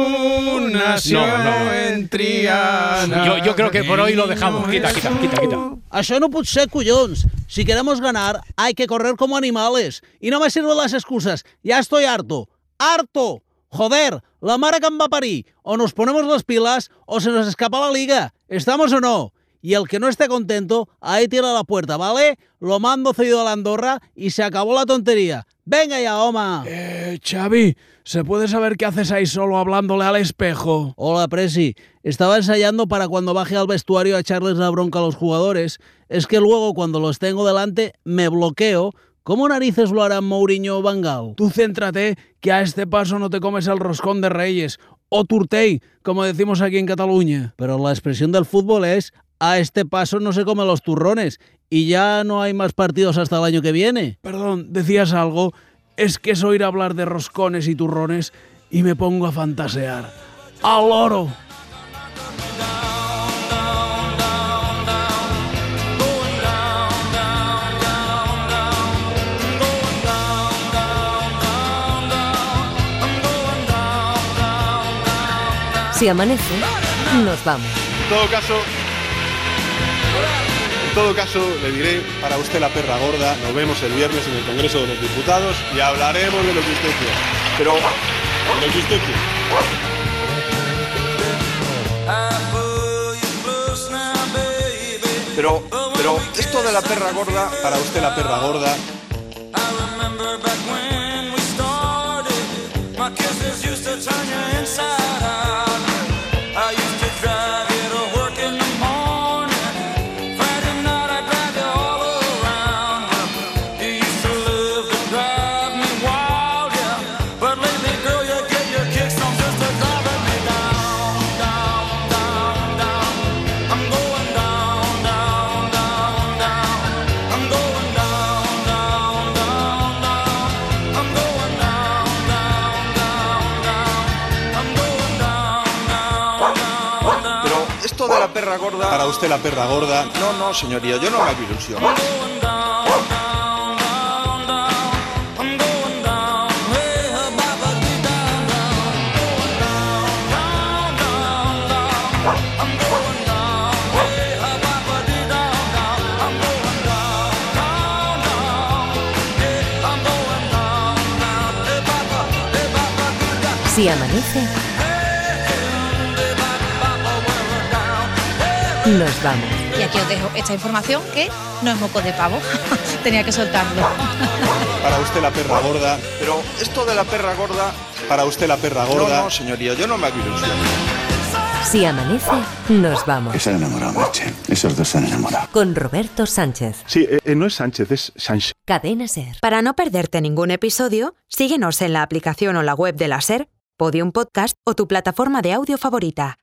nació No, no. en Triana. Yo, yo creo que por hoy lo dejamos. Quita, quita, quita, quita. Això no pot ser, collons. Si queremos ganar, hay que correr como animales. Y no me sirven las excusas. Ya estoy harto. ¡Harto! Joder, la mare que em va parir. O nos ponemos las pilas o se nos escapa la liga. ¿Estamos o no? Y el que no esté contento, ahí tira la puerta, ¿vale? Lo mando cedido a la Andorra y se acabó la tontería. Venga ya, Oma. Eh, Xavi, ¿se puede saber qué haces ahí solo hablándole al espejo? Hola, Presi. Estaba ensayando para cuando baje al vestuario a echarles la bronca a los jugadores. Es que luego, cuando los tengo delante, me bloqueo. ¿Cómo narices lo harán Mourinho o Bangal? Tú céntrate que a este paso no te comes el roscón de Reyes o turtei, como decimos aquí en Cataluña. Pero la expresión del fútbol es a este paso no se comen los turrones y ya no hay más partidos hasta el año que viene. Perdón, decías algo. Es que es oír hablar de roscones y turrones y me pongo a fantasear. ¡Al oro! Si amanece, nos vamos. En todo caso, en todo caso, le diré para usted la perra gorda. Nos vemos el viernes en el Congreso de los Diputados y hablaremos de lo que usted quiera. Pero, de lo que usted quiera. Pero, pero esto de la perra gorda, para usted la perra gorda, la perra gorda, No, no, señoría, yo no me hago ilusión. Si amanece, nos vamos. Y aquí os dejo esta información que no es moco de pavo. Tenía que soltarlo. para usted la perra gorda, Pero esto de la perra gorda... para usted la perra gorda. No, no, señoría, yo no me hago ilusión. Si amanece, nos vamos. Se han enamorado, Merche. Esos dos se han enamorado. Con Roberto Sánchez. Sí, eh, no es Sánchez, es Sánchez. Cadena Ser. Para no perderte ningún episodio, síguenos en la aplicación o la web de la SER, Podium Podcast o tu plataforma de audio favorita.